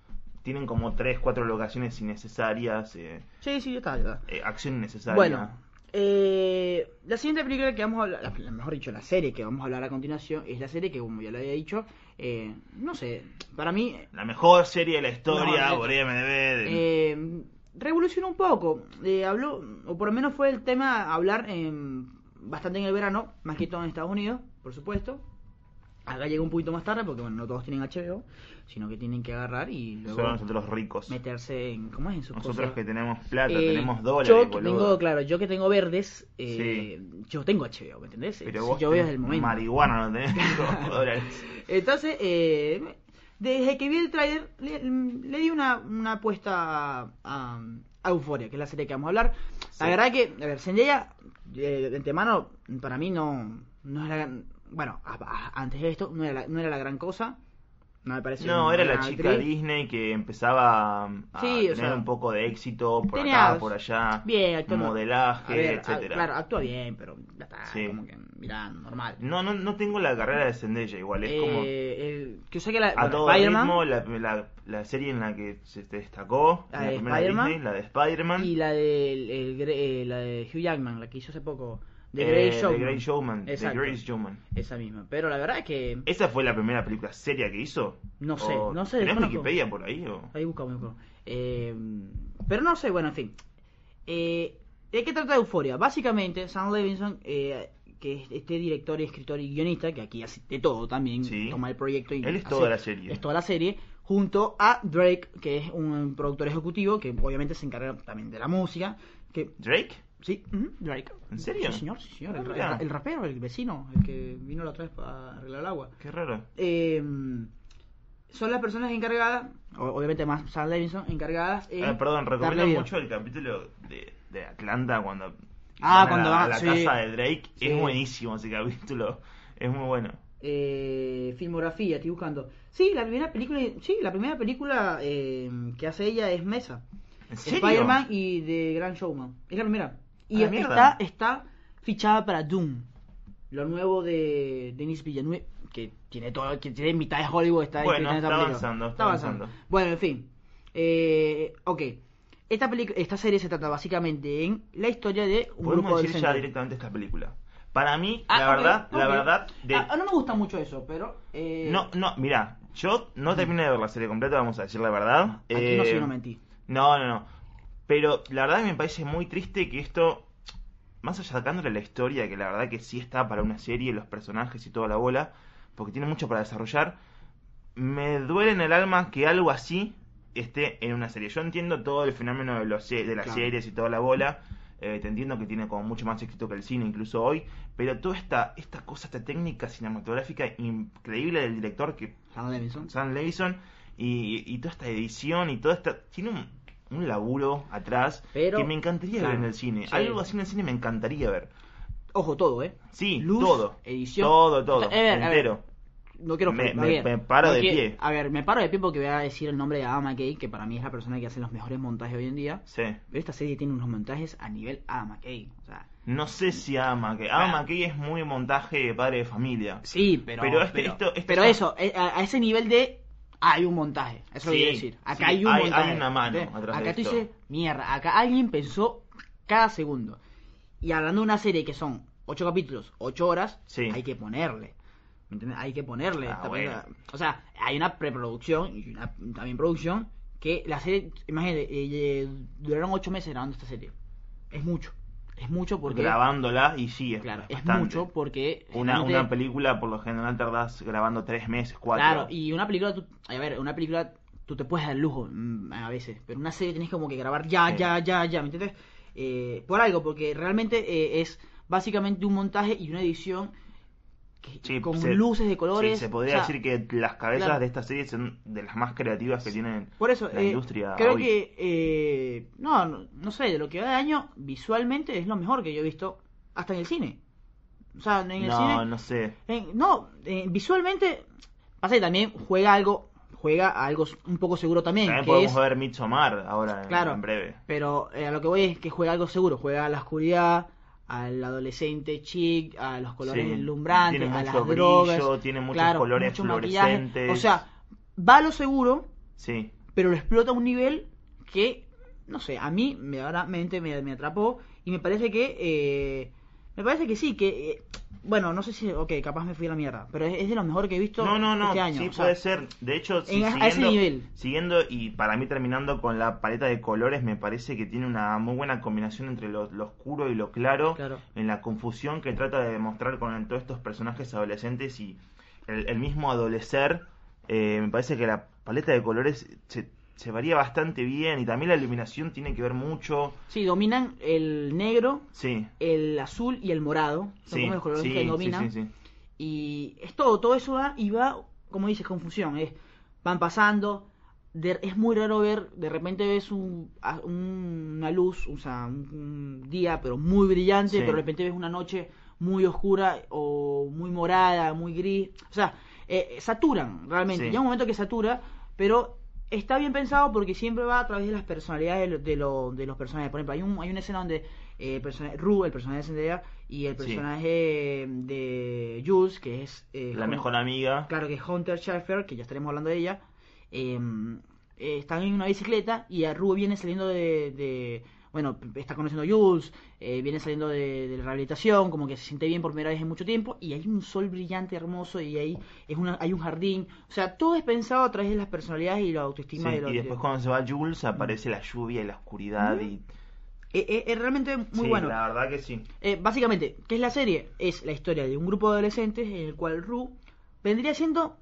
Tienen como 3, 4 locaciones innecesarias, eh, Sí, sí, está, está. eh, acción innecesaria. Bueno, eh, la siguiente película que vamos a hablar, la- mejor dicho, la serie que vamos a hablar a continuación, es la serie que, como ya lo había dicho, eh, no sé, para mí La mejor serie de la historia, No, por IMDb. de- eh, revolucionó un poco. Eh, habló, o por lo menos fue el tema hablar en- bastante en el verano, más que todo en Estados Unidos, por supuesto. Acá llega un poquito más tarde porque bueno, no todos tienen HBO, sino que tienen que agarrar y luego Solo nosotros ricos. meterse en ¿cómo es? en sus Nosotros cosas. que tenemos plata, Eh, tenemos dólares, Yo que boludo. tengo, claro, yo que tengo verdes, eh, yo tengo HBO, ¿me entendés? Pero Si vos yo veo tenés desde el momento. marihuana no tenés [LAUGHS] [LAUGHS] dólares. Entonces, eh, desde que vi el trailer, le, le di una, una apuesta a, a, a Euphoria, que es la serie que vamos a hablar. La verdad que, a ver, Zendaya, eh, de antemano, para mí no, no es la. Bueno, a- a- antes de esto, no era la, no era la gran cosa. No me parece No, era la chica. Disney que empezaba a Sí, o tener sea, un poco de éxito por tenía- acá, por allá, Bien, actúa no- modelaje, a ver, a- etcétera. claro, actúa bien, pero ya está, Sí. como que, mirá, normal. No, no, no tengo la carrera de Zendaya igual, es como Eh, el- que yo sé que la, a bueno, todo ritmo la, la, la serie en la que se destacó, La la, de primera Spider-Man Disney, la de Spider-Man, y la de, el- el eh, la de Hugh Jackman, la que hizo hace poco, The eh, Great The Showman. Great Showman, The. Great Showman. Esa misma. Pero la verdad es que. ¿Esa fue la primera película seria que hizo? No sé, ¿O no sé, ¿Tenés desconozco. Wikipedia por ahí? O? Ahí buscamos, buscamos. Eh, pero no sé, bueno, en fin. Eh, ¿De qué trata Euforia? Básicamente, Sam Levinson, eh, que es este director y escritor y guionista, que aquí hace de todo también, Sí. toma el proyecto y Él es hace- toda la serie. Es toda la serie, junto a Drake, que es un productor ejecutivo, que obviamente se encarga también de la música. Que, ¿Drake? Sí, Drake. ¿En serio? Sí, señor, sí, señor. El, el- rapero, el vecino, el que vino la otra vez para arreglar el agua. Qué raro. Eh, son las personas encargadas, obviamente más Sam Levinson, encargadas en Ah, perdón, recomiendo mucho el capítulo de, de Atlanta cuando Ah, van a cuando la, van- a la sí. casa de Drake. Sí. Es buenísimo ese capítulo. Es muy bueno. Eh, filmografía, estoy buscando. Sí, la primera película, sí, la primera película eh, que hace ella es Mesa. ¿En serio? Spider-Man y The Grand Showman. Es la primera. Y Ah, está, está fichada para Doom. Lo nuevo de Denis Villeneuve, que tiene todo, que tiene mitad de Hollywood, está Bueno, está avanzando, está avanzando. Bueno, en fin. Eh, ok. Esta, esta serie se trata básicamente en la historia de un Podemos grupo de decir ya directamente esta película. Para mí, Ah, la verdad, la verdad, de... Ah, no me gusta mucho eso, pero... eh, No, no, mira, yo no terminé de ver la serie completa, vamos a decir la verdad. Aquí Eh, no soy no mentí. No, no, no. Pero la verdad me parece muy triste que esto, más allá sacándole la historia, que la verdad que sí está para una serie, los personajes y toda la bola, porque tiene mucho para desarrollar, me duele en el alma que algo así esté en una serie. Yo entiendo todo el fenómeno de, los, de las Claro. series y toda la bola, eh, te entiendo que tiene como mucho más éxito que el cine incluso hoy, pero toda esta, esta cosa, esta técnica cinematográfica increíble del director que Sam Levinson. Sam Levinson y, y toda esta edición y toda esta tiene un, un laburo atrás Pero- que me encantaría claro, ver en el cine sí. algo así en el cine me encantaría ver Ojo, todo, ¿eh? sí Luz, todo edición. todo todo A ver, a ver, entero No quiero Me- me- paro no de quiero- pie. A ver, me paro de pie porque voy a decir el nombre de Adam McKay, que para mí es la persona que hace los mejores montajes hoy en día. sí Pero esta serie tiene unos montajes a nivel Adam McKay. O sea, no sé si ama que ama que es muy montaje de padre de familia sí, pero. Pero este- esto- esto pero eso, eh, a, a ese nivel de. Hay un montaje. Eso lo Sí, quiero decir. Acá sí, hay un hay- montaje. hay una mano Acá tú dices, mierda, acá alguien pensó cada segundo. Y hablando de una serie que son ocho capítulos, ocho horas, Sí. hay que ponerle. ¿Me entiendes? Hay que ponerle. Ah, esta bueno. película. O sea, hay una preproducción y una también producción que la serie, imagínate, eh, eh, duraron ocho meses grabando esta serie. Es mucho. Es mucho porque... Grabándola y sí, es Claro, es mucho porque... Una, una película por lo general tardás grabando tres meses, cuatro. Claro, y una película, tú, a ver, una película tú te puedes dar lujo mm, a veces, pero una serie tienes como que grabar ya, Sí. ya, ya, ya, ¿me entiendes? Eh, por algo, porque realmente eh, es básicamente un montaje y una edición que- Sí, con se- luces de colores. Sí, se podría o sea, decir que las cabezas claro. de esta serie son de las más creativas que tienen Por eso, la eh, industria creo hoy. que, eh, no, no, no sé, de lo que va de año, visualmente es lo mejor que yo he visto hasta en el cine. O sea, en el no, cine... no sé. En- no, eh, visualmente, pasa que también juega algo, juega a algo un poco seguro también, También que podemos es, ver Midsommar ahora en, Claro. en breve. pero eh, a lo que voy es que juega algo seguro, juega a la oscuridad, al adolescente chic, a los colores Sí, deslumbrantes, tiene a las mucho drogas, brillo, tiene muchos claro, colores mucho maquillaje. fluorescentes. o sea, va a lo seguro, Sí, pero lo explota a un nivel que, no sé, a mí me, realmente me, me atrapó y me parece que, eh, me parece que sí, que, eh, bueno, no sé si, ok, capaz me fui a la mierda, pero es, es de lo mejor que he visto No, no, no, este año. sí o sea, puede ser. De hecho, sí, en- a ese siguiendo, nivel. siguiendo y para mí terminando con la paleta de colores, me parece que tiene una muy buena combinación entre lo, lo oscuro y lo claro, Claro. en la confusión que trata de demostrar con todos estos personajes adolescentes y el, el mismo adolecer. eh, me parece que la paleta de colores se, se varía bastante bien y también la iluminación tiene que ver mucho. Sí, dominan el negro, Sí, el azul y el morado. Son sí, como los colores sí, que dominan. Y es todo, todo eso va y va, como dices, confusión. Es, van pasando. de- es muy raro ver, de repente ves un, una luz, o sea, un, un día, pero muy brillante, pero de repente ves una noche muy oscura o muy morada, muy gris. O sea, eh, saturan realmente. Llega un momento que satura, pero está bien pensado porque siempre va a través de las personalidades de, lo- de, lo- de los personajes. Por ejemplo, hay, un, hay una escena donde eh, el personaje, Rue, el personaje de Zendaya, y el Sí. personaje de Jules, que es... eh, La mejor amiga. Claro, que es Hunter Schafer, que ya estaremos hablando de ella. eh, eh, están en una bicicleta y a Rue viene saliendo de... de- bueno, está conociendo a Jules, eh, viene saliendo de, de la rehabilitación, como que se siente bien por primera vez en mucho tiempo, y hay un sol brillante, hermoso, y ahí es una, hay un jardín. O sea, todo es pensado a través de las personalidades y la autoestima Sí, de los... y después de- cuando se va Jules aparece la lluvia y la oscuridad y Eh, eh, es realmente muy sí, bueno. la verdad que sí. Eh, básicamente, ¿qué es la serie? Es la historia de un grupo de adolescentes en el cual Rue vendría siendo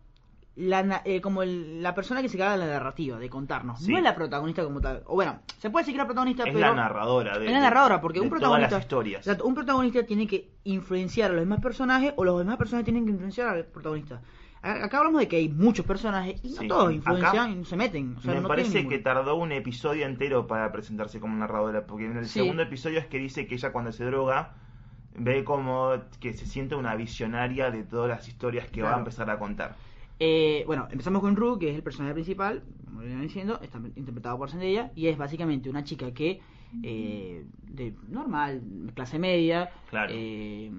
la, eh, como el- la persona que se carga de la narrativa, de contarnos. Sí. No es la protagonista como tal. O bueno, se puede decir que la protagonista, Es pero... la narradora de, es la narradora, porque de un todas protagonista... las historias. Exacto, un protagonista tiene que influenciar a los demás personajes o los demás personajes tienen que influenciar al protagonista. Acá hablamos de que hay muchos personajes y no Sí. todos influencian Acá y no se meten. O sea, Me no parece que tardó un episodio entero para presentarse como narradora, porque en el Sí. segundo episodio es que dice que ella cuando se droga ve como que se siente una visionaria de todas las historias que va a empezar a contar. Eh, bueno, empezamos con Rue, que es el personaje principal, como venía diciendo, está interpretado por Zendaya, y es básicamente una chica que, eh, de normal, clase media, Claro. eh,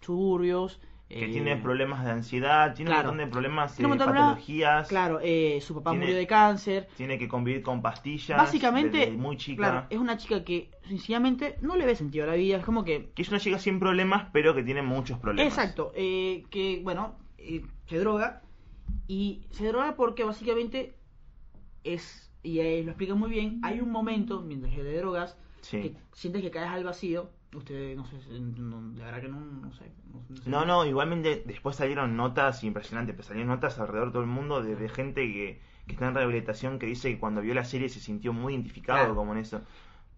suburbios, Que eh, tiene problemas de ansiedad, tiene claro. un montón de problemas un de patologías, Claro, eh, su papá Tiene- murió de cáncer. tiene que convivir con pastillas Básicamente, desde muy chica. claro, es una chica que sencillamente no le ve sentido a la vida, es como que Que es una chica sin problemas, pero que tiene muchos problemas. Exacto, eh, que bueno, eh, se droga y se droga porque básicamente es, y eh, lo explica muy bien, hay un momento mientras que te drogas Sí. que sientes que caes al vacío, usted no sé, no, de verdad que no, no sé. No, sé. No, no, igualmente después salieron notas impresionantes, pues salieron notas alrededor de todo el mundo de, de gente que, que está en rehabilitación que dice que cuando vio la serie se sintió muy identificado Claro. como en eso.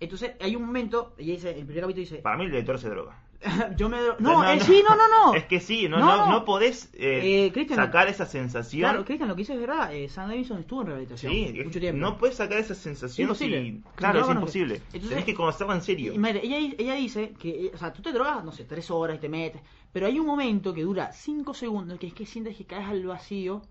Entonces hay un momento, y dice, el primer capítulo dice, Para mí el director se droga. [LAUGHS] yo me drogo. O sea, No, sí, no, no, no. Es que sí, no, No, no, no. no, podés eh, Eh, sacar esa sensación. Claro, Cristian, lo que dice es verdad, eh, Sam Davidson estuvo en rehabilitación sí, mucho es- tiempo. no puedes sacar esa sensación Imposible. si- Claro, no es imposible. Entonces- Tenés que conocerla en serio. Y, madre, ella, ella dice que, eh, o sea, tú te drogas, no sé, tres horas y te metes, pero hay un momento que dura cinco segundos que es que sientes que caes al vacío,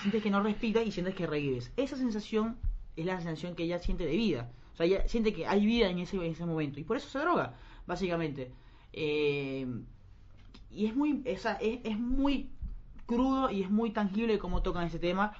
sientes que no respiras y sientes que revives. Esa sensación es la sensación que ella siente de vida. O sea, ella siente que hay vida en ese, en ese momento y por eso se droga, básicamente. Eh, y es muy, es, es muy crudo y es muy tangible cómo tocan ese tema.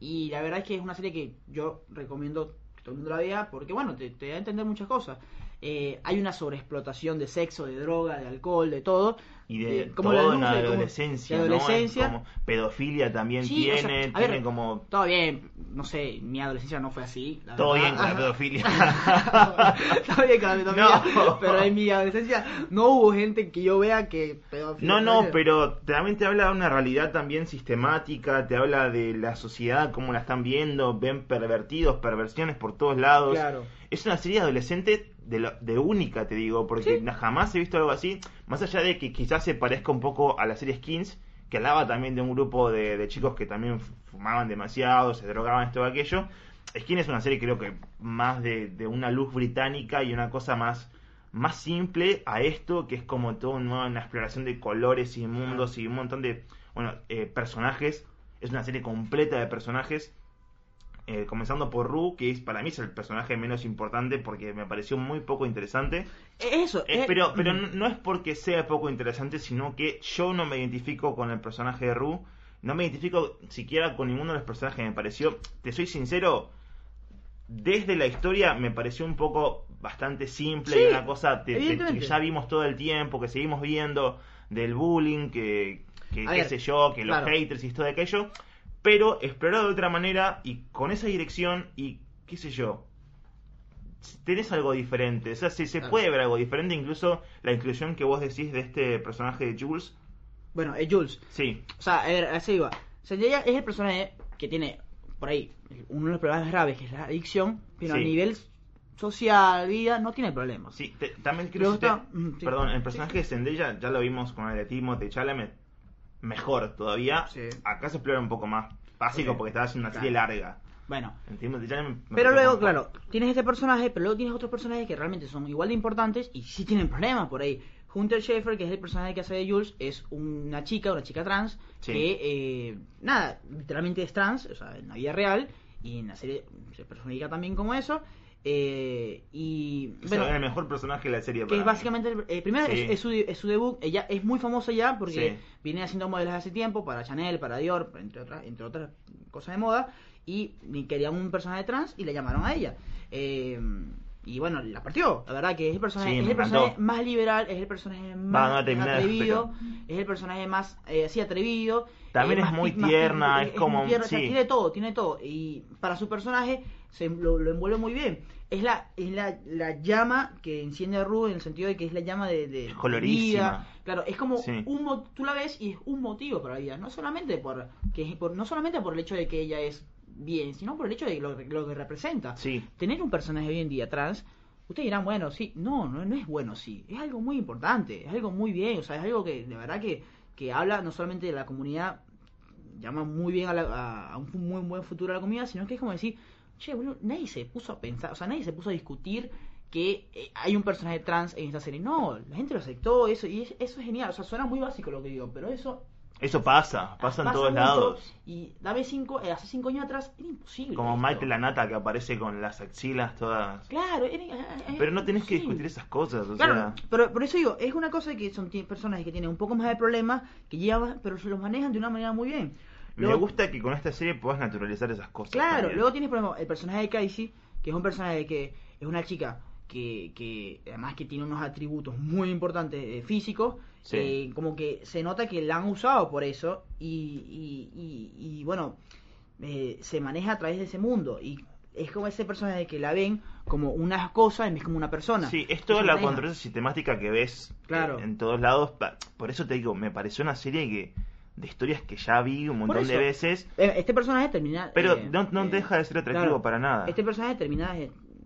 Y la verdad es que es una serie que yo recomiendo que todo el mundo la vea porque, bueno, te, te da a entender muchas cosas. Eh, hay una sobreexplotación de sexo, de droga, de alcohol, de todo. y de Eh, como todo la en la luz, de como- adolescencia, de ¿no? Es adolescencia. como pedofilia también Sí, o sea, tiene, ver, tiene como Todo bien, no sé, mi adolescencia no fue así. la todo verdad. bien con la pedofilia. [LAUGHS] Todo bien con la pedofilia, No. pero en mi adolescencia no hubo gente que yo vea que pedofilia. No, no, pero también te habla de una realidad también sistemática, te habla de la sociedad, cómo la están viendo, ven pervertidos, perversiones por todos lados. Claro. Es una serie adolescente de, lo- de única, te digo, porque Sí. jamás he visto algo así, más allá de que quizás se parezca un poco a la serie Skins, que hablaba también de un grupo de, de chicos que también fu- fumaban demasiado, se drogaban, esto aquello. Skins es una serie creo que más de, de una luz británica y una cosa más más simple a esto, que es como toda una, una exploración de colores y mundos y un montón de bueno eh, personajes. Es una serie completa de personajes. Eh, comenzando por Ru, que es para mí es el personaje menos importante porque me pareció muy poco interesante. Eso, Eh, eh, pero pero no, no es porque sea poco interesante, sino que yo no me identifico con el personaje de Ru. No me identifico siquiera con ninguno de los personajes. Me pareció, te soy sincero, desde la historia me pareció un poco bastante simple Sí, y una cosa te- te- evidentemente. que ya vimos todo el tiempo, que seguimos viendo del bullying, que, que qué sé yo, que los claro. haters y todo aquello, pero explorado de otra manera y con esa dirección y qué sé yo. Tenés algo diferente, o sea, si se Claro. puede ver algo diferente, incluso la inclusión que vos decís de este personaje de Jules. Bueno, es Jules. Sí, O sea, a ver, así iba. Zendaya es el personaje que tiene, por ahí, uno de los problemas graves, que es la adicción, pero Sí. a nivel social, vida, no tiene problemas. sí, te- también creo que está- mm. Perdón, el personaje de Zendaya ya lo vimos con el de Timothée Chalamet, mejor todavía. Sí. Acá se explora un poco más básico Sí. porque estaba haciendo una Claro. serie larga. Bueno, me pero luego, claro, tienes este personaje, pero luego tienes otros personajes que realmente son igual de importantes y sí tienen problemas por ahí. Hunter Schafer, que es el personaje que hace de Jules, es una chica, una chica trans, Sí. que, eh, nada, literalmente es trans, o sea, en la vida real, y en la serie se personifica también como eso. Eh, y Es bueno, el mejor personaje de la serie. que es básicamente eh, primero Sí. es, es su, es su debut ella es muy famosa ya porque Sí. viene haciendo modelos hace tiempo para Chanel para Dior entre otras entre otras cosas de moda y y querían un personaje trans y le llamaron a ella Eh, y bueno la partió la verdad que es el personaje Sí, es el personaje más liberal es el personaje más atrevido es el personaje más eh, así atrevido También eh, es más muy más tierna, es como- tierna, o sea, sí. tiene todo tiene todo y para su personaje se lo, lo envuelve muy bien es la es la, la llama que enciende a Ru en el sentido de que es la llama de, de Es colorísima. vida. claro es como Sí. un tú la ves y es un motivo para la vida no solamente por que es por, no solamente por el hecho de que ella es bien sino por el hecho de lo, lo que representa Sí. tener un personaje hoy en día trans ustedes dirán bueno sí no no no es bueno sí es algo muy importante es algo muy bien o sea es algo que de verdad que que habla no solamente de la comunidad llama muy bien a, la- a- a un muy buen futuro a la comunidad, sino que es como decir, che, boludo, nadie se puso a pensar, o sea, nadie se puso a discutir que eh, hay un personaje trans en esta serie. No, la gente lo aceptó, eso, y es- eso es genial, o sea, suena muy básico lo que digo, pero eso Eso pasa, pasa en todos mucho, lados. Y dame cinco, eh, hace cinco años atrás era imposible. Como esto. Maite la Nata que aparece con las axilas todas. Claro, era, era- era Pero no tenés que discutir esas cosas, o Claro, sea. pero por eso digo, es una cosa que son personas que tienen un poco más de problemas, que llevan, pero se los manejan de una manera muy bien. Me gusta que con esta serie puedas naturalizar esas cosas. Claro, también. luego tienes por ejemplo el personaje de Casey, que es un personaje que es una chica que, que además que tiene unos atributos muy importantes eh, físicos, Sí. eh, como que se nota que la han usado por eso y, y, y- y, bueno, eh, se maneja a través de ese mundo y es como ese personaje que la ven como una cosa en vez como una persona. Sí, es toda la controversia sistemática que ves Claro. eh, en todos lados. Por eso te digo, me pareció una serie que de historias que ya vi un montón de veces. Eh, Este personaje termina. Pero eh, no, no deja de ser atractivo claro, para nada. Este personaje termina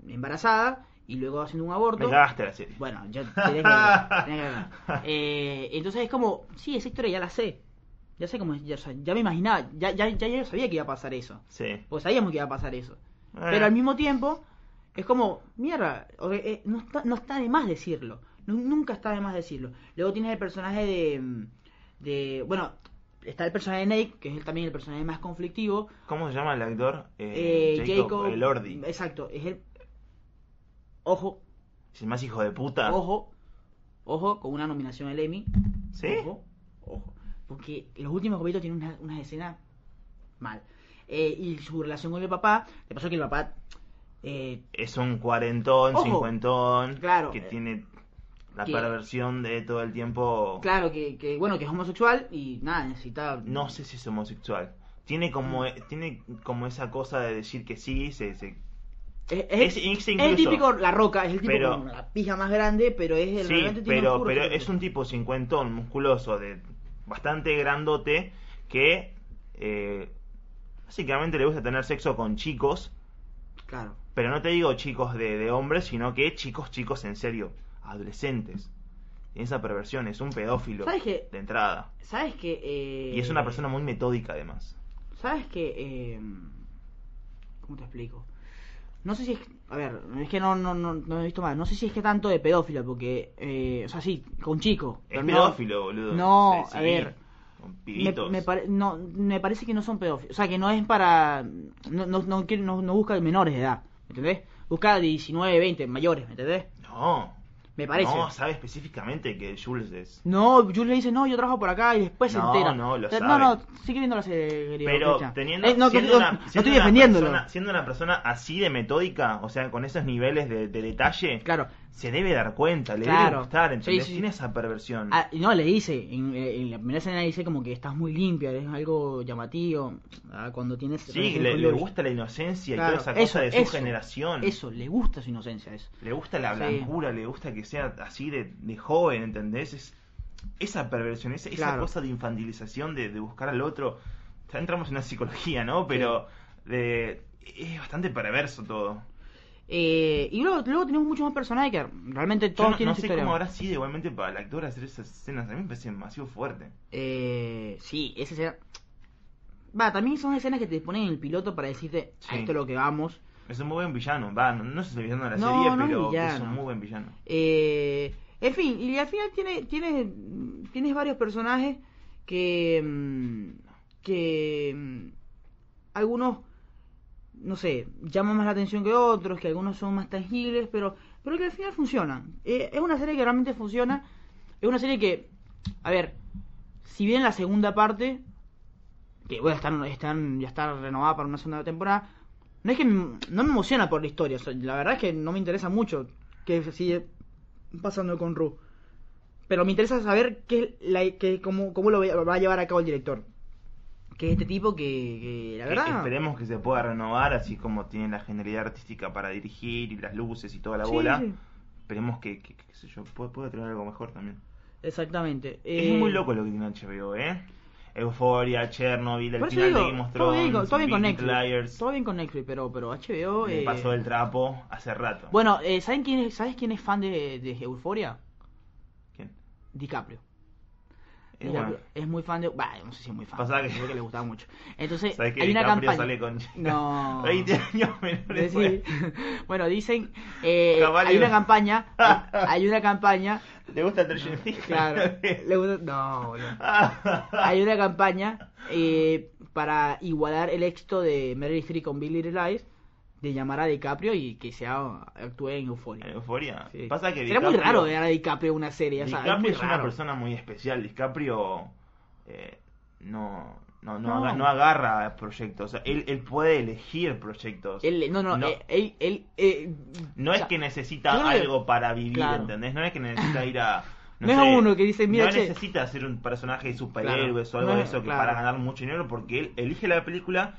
embarazada y luego haciendo un aborto. Me cagaste la serie. Bueno, yo tenés que [LAUGHS] tenés que. Eh, entonces es como, sí, esa historia ya la sé. Ya sé cómo es, ya, ya me imaginaba, ya, ya, ya yo sabía que iba a pasar eso. Sí. Pues sabíamos que iba a pasar eso. Eh. Pero al mismo tiempo, es como, mierda, eh, no, está, no está de más decirlo. Nu- nunca está de más decirlo. Luego tienes el personaje de. de bueno, está el personaje de Nate, que es el- también el personaje más conflictivo. ¿Cómo se llama el actor? Eh, Jacob. Elordi. Exacto, es el. Ojo, Es el más hijo de puta. ojo, ojo, con una nominación al Emmy. ¿Sí? Ojo, ojo. Porque los últimos capítulos tienen unas, unas escenas mal. Eh, y su relación con el papá, le pasó que el papá Eh, Es un cuarentón, Ojo, cincuentón, claro, que eh, tiene la que- perversión de todo el tiempo. claro, que, que, bueno, que es homosexual y nada, necesita... No sé si es homosexual. Tiene como, Mm. tiene como esa cosa de decir que sí, se, se- Es, el típico La Roca, es el tipo pero- con la pija más grande, pero es el Sí, realmente tiene pero, pero es un tipo cincuentón, musculoso, de bastante grandote, que eh, básicamente le gusta tener sexo con chicos, Claro. pero no te digo chicos de, de hombres, sino que chicos, chicos en serio, adolescentes. Tiene esa perversión, es un pedófilo ¿Sabes qué? de entrada. ¿Sabes que eh, Y es una persona muy metódica además. ¿Sabes que eh, ¿Cómo te explico? No sé si es... A ver, es que no, no, no, no he visto más. No sé si es que tanto de pedófilo, porque... Eh, o sea, sí, con chicos. Es pero no- pedófilo, boludo. No, Sí, a ver... Con Me, pibitos. me pare- no, me parece que no son pedófilos. O sea, que no es para... No, no, no, no, no busca menores de edad. ¿Me entendés? Busca 19, 20, mayores, ¿me entendés? No. Me parece. No, sabe específicamente que Jules es. No, Jules le dice, no, yo trabajo por acá y después se No, entera. no, lo sabe. No, no, sigue viendo la serie, Pero teniendo, Eh, no, siendo no, una, no siendo estoy defendiéndolo. persona- siendo una persona así de metódica, o sea, con esos niveles de, de detalle, Claro. Se debe dar cuenta, le Claro. debe gustar, ¿entendés? Sí, sí. Tiene esa perversión. Ah, y no, le dice, en, en la primera escena le dice como que estás muy limpia, es algo llamativo. Ah, cuando tienes... sí, le, le gusta la inocencia y Claro, toda esa cosa de su eso, generación. Eso, le gusta su inocencia, eso. Le gusta la Sí. blancura, le gusta que sea así de, de joven, ¿entendés? Es, esa perversión, esa, esa cosa de infantilización, de, de buscar al otro. Ya entramos en una psicología, ¿no? Pero de, es bastante perverso todo. Eh, y luego, luego tenemos muchos más personajes que realmente todos no, tienen no su sé historia. cómo habrá sido igualmente para el actor hacer esas escenas. A mí me parece demasiado fuerte. Eh, sí, esa escena... Va, también son escenas que te ponen en el piloto para decirte, a esto es lo que vamos. Es un muy buen villano. Va, no, no sé si es el villano de la No, serie, no pero es un muy buen villano. Eh, en fin, y al final tiene, tiene, tienes varios personajes que, mm, que mm, algunos, no sé, llaman más la atención que otros, que algunos son más tangibles, pero, pero que al final funcionan. Eh, es una serie que realmente funciona. Es una serie que, a ver, si bien la segunda parte, que bueno, están, están, ya está renovada para una segunda temporada, no es que no me emociona por la historia, la verdad es que no me interesa mucho que sigue pasando con Ru. Pero me interesa saber qué, la, que, cómo, cómo lo va a llevar a cabo el director. Que es este tipo que, que la Que verdad... esperemos que se pueda renovar, así como tiene la genialidad artística para dirigir y las luces y toda la Sí, bola. sí. Esperemos que, que- que- qué sé yo, pueda, pueda tener algo mejor también. Exactamente. Es Eh, muy loco lo que tiene HBO, ¿eh? Euphoria, Chernobyl, el final digo, de Game of todo bien, Thrones, todo bien con Netflix. Liars. Todo bien con Netflix, pero, pero HBO... Me eh, pasó el trapo hace rato. Bueno, eh, ¿saben quién es, ¿sabes quién es fan de, de Euphoria? ¿Quién? DiCaprio. Es DiCaprio bueno. es muy fan de... Bah, no sé si es muy fan. Pasa que- que le gustaba mucho. Entonces, ¿Sabes que hay una DiCaprio campaña... sale con No. [LAUGHS] 20 años menores? Sí. [LAUGHS] Bueno, dicen... eh, hay una campaña... [LAUGHS] hay- una campaña... ¿Le gusta Stranger Things? Claro. le gusta- no, boludo. Hay una campaña eh, para igualar el éxito de Meryl Streep con Little Lies de llamar a DiCaprio y que sea actúe en. Euforia. Sí. Pasa que Sería muy raro ver a DiCaprio una serie, o sea, DiCaprio es una persona muy especial. DiCaprio eh, no, no, no, No. aga- no agarra proyectos. O sea, él, él puede elegir proyectos. Él, no, no, No. eh, él, él, eh, no es sea, que necesita que- algo para vivir, Claro. ¿entendés? No es que necesita ir a... [COUGHS] No es uno que dice, mira, no che. necesita ser un personaje de superhéroes Claro. o algo de es- eso que para ganar mucho dinero porque él elige la película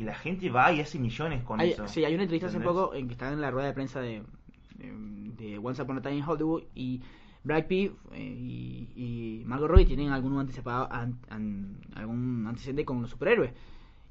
y la gente va y hace millones con hay, eso. sí, hay una entrevista hace ¿entendés? poco en que estaba en la rueda de prensa de, de, Once Upon a Time in Hollywood y Brad Pitt eh, y, y Margot Robbie tienen algún anticipado, an- an- algún antecedente con los superhéroes.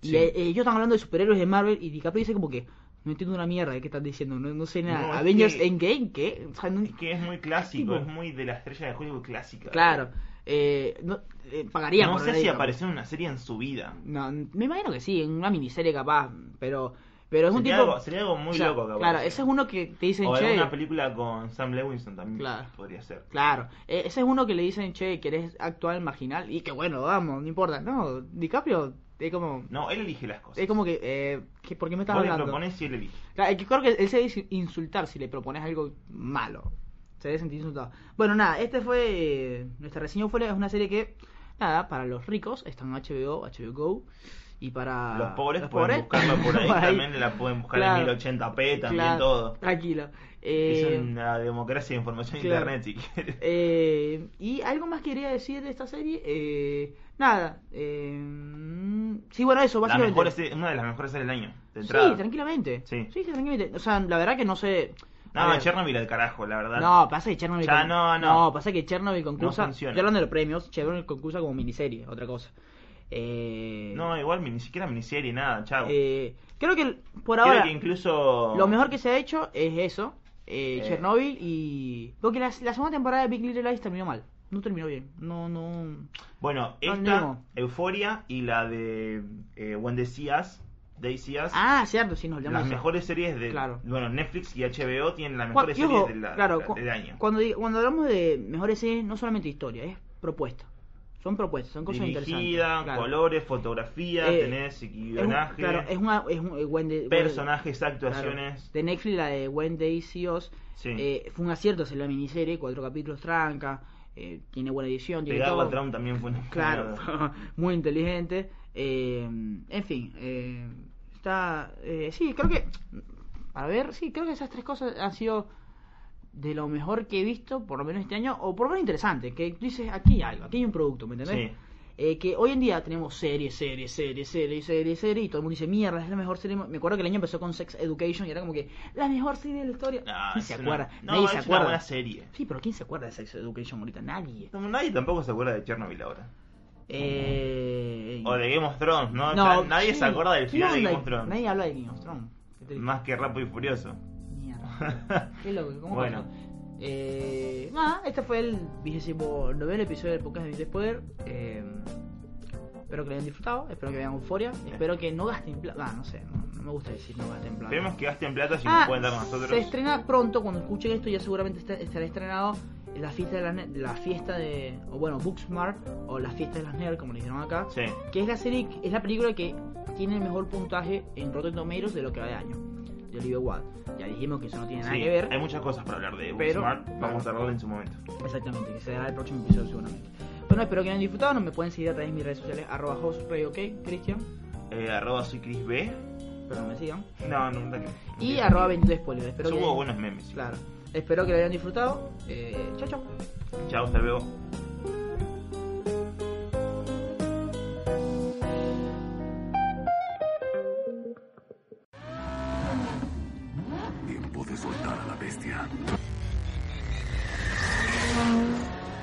Y eh, ellos están hablando de superhéroes de Marvel y DiCaprio dice como que no entiendo una mierda de qué están diciendo, no, no sé nada. No, Avengers que- Endgame, ¿qué? O sea, no- Es que es muy clásico, Tipo- es muy de la estrella de Hollywood clásica. claro, eh, no, eh, pagaría No por sé si apareció en una serie en su vida. No, me imagino que sí, en una miniserie capaz, pero pero es un tipo algo, sería algo muy o sea, loco capaz. Claro, ese es uno que te dicen, O "Che, una película con Sam Levinson también Claro. podría ser. Claro, eh, ese es uno que le dicen, che, ¿querés actuar marginal? Y que bueno, vamos, no importa. No, DiCaprio es como... No, él elige las cosas. Es como que, eh, ¿qué- ¿por qué me estás Vos le hablando? propones y él elige. Claro, creo que él se debe insultar si le propones algo malo. Se debe sentir insultado. Bueno, nada, este fue... eh, nuestra reseña fue es una serie que, nada, para los ricos, está en HBO, HBO Go. y para Los pobres los pueden pobres, buscarlo por ahí, [LAUGHS] por también la pueden buscar Claro. en 1080p, también Claro, todo. Tranquilo. Es Eh, una democracia de información claro. internet, si quieres. [LAUGHS] eh, y algo más quería decir de esta serie. Eh, nada. Eh, sí, bueno, eso, La básicamente. mejor serie- una de las mejores series del año, de sí, tranquilamente. Sí. sí, tranquilamente. O sea, la verdad que no sé. No, Chernobyl al carajo, la verdad. No, pasa que Chernobyl. Ya, con- no, no. pasa que Chernobyl concursa. Estoy hablando de los premios. Chernobyl concursa como miniserie, otra cosa. Eh, No, igual ni siquiera miniserie, nada, chao. eh, creo que por Creo ahora que incluso... lo mejor que se ha hecho es eso. Eh, Eh. Chernobyl y. Porque la, la segunda temporada de Big Little Lies terminó mal. No terminó bien. No, no. Bueno, No, esta. Euforia y la de eh, When the Seas, They Seas, Ah, cierto, sí, nos las mejores series de... Claro. Bueno, Netflix y HBO tienen las mejores series de la- claro, del año. Cuando, cuando hablamos de mejores series, no solamente historia, es propuesta. Son propuestas, son cosas Dirigida, interesantes. claro. colores, fotografía, Eh, tenés guionaje, claro, es una. Es un, eh, When personajes, Claro. actuaciones. De Netflix, la de When Us, Sí. eh, fue un acierto hacer la miniserie, cuatro capítulos tranca, eh, tiene buena edición, tiene Pegarla todo. a Trump también fue una Claro, [LAUGHS] muy inteligente. eh, en fin, eh, está. eh, sí, creo que. A ver, sí, creo que esas tres cosas han sido de lo mejor que he visto, por lo menos este año, o por lo menos interesante. Que tú dices, aquí hay algo, aquí hay un producto, ¿me entendés? Sí. Eh, que hoy en día tenemos series, series, series, series, series, series, y todo el mundo dice, mierda, es la mejor serie. Me acuerdo que el año empezó con Sex Education y era como que la mejor serie de la historia. Ah, ¿Quién es se una- acuerda? No, Nadie es se una acuerda. buena serie. Sí, pero ¿quién se acuerda de Sex Education ahorita? Nadie. No, Nadie tampoco se acuerda de Chernobyl ahora. Eh... O de Game of Thrones, ¿no? No, Ya nadie sí. se acuerda del ¿Qué final de? Game of Thrones. Nadie habla de Game of Thrones. Más que Rápido y Furioso. Mierda. [LAUGHS] Qué loco, ¿cómo Bueno. pasó? Eh, nada, este fue el vigésimo noveno episodio del podcast de Viste Poder. Eh, espero que lo hayan disfrutado, espero que vean euforia, espero que no gasten plata. Ah, no sé, no, no me gusta decir no gasten plata. Esperemos que gasten plata si Ah, nos pueden dar nosotros. Se estrena pronto, cuando escuchen esto ya seguramente estará estrenado la fiesta de la, ne- la fiesta de, o bueno, Booksmart o la fiesta de las nerds como le dijeron acá, Sí. que es la serie, es la película que tiene el mejor puntaje en Rotten Tomatoes de lo que va de año, de Olivia Wilde. Ya dijimos que eso no tiene nada Sí, que ver. hay muchas cosas para hablar de Pero- Booksmart. Vamos a hablar en su momento. Exactamente, que será el próximo episodio seguramente. Bueno, espero que hayan disfrutado. No me pueden seguir a través de mis redes sociales, arroba hostrayok, Cristian, Eh, arroba soy Chris B. pero no me sigan. No, no, no. no Y arroba 22 spoilers. Espero Subo que, buenos memes. Claro. Espero que lo hayan disfrutado. Eh, chao, chao. Chao, hasta luego. Tiempo de soltar a la bestia.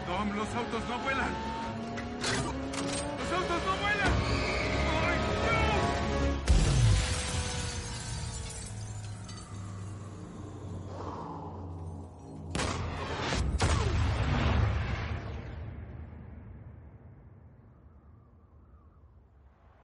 Tom, los autos no vuelan.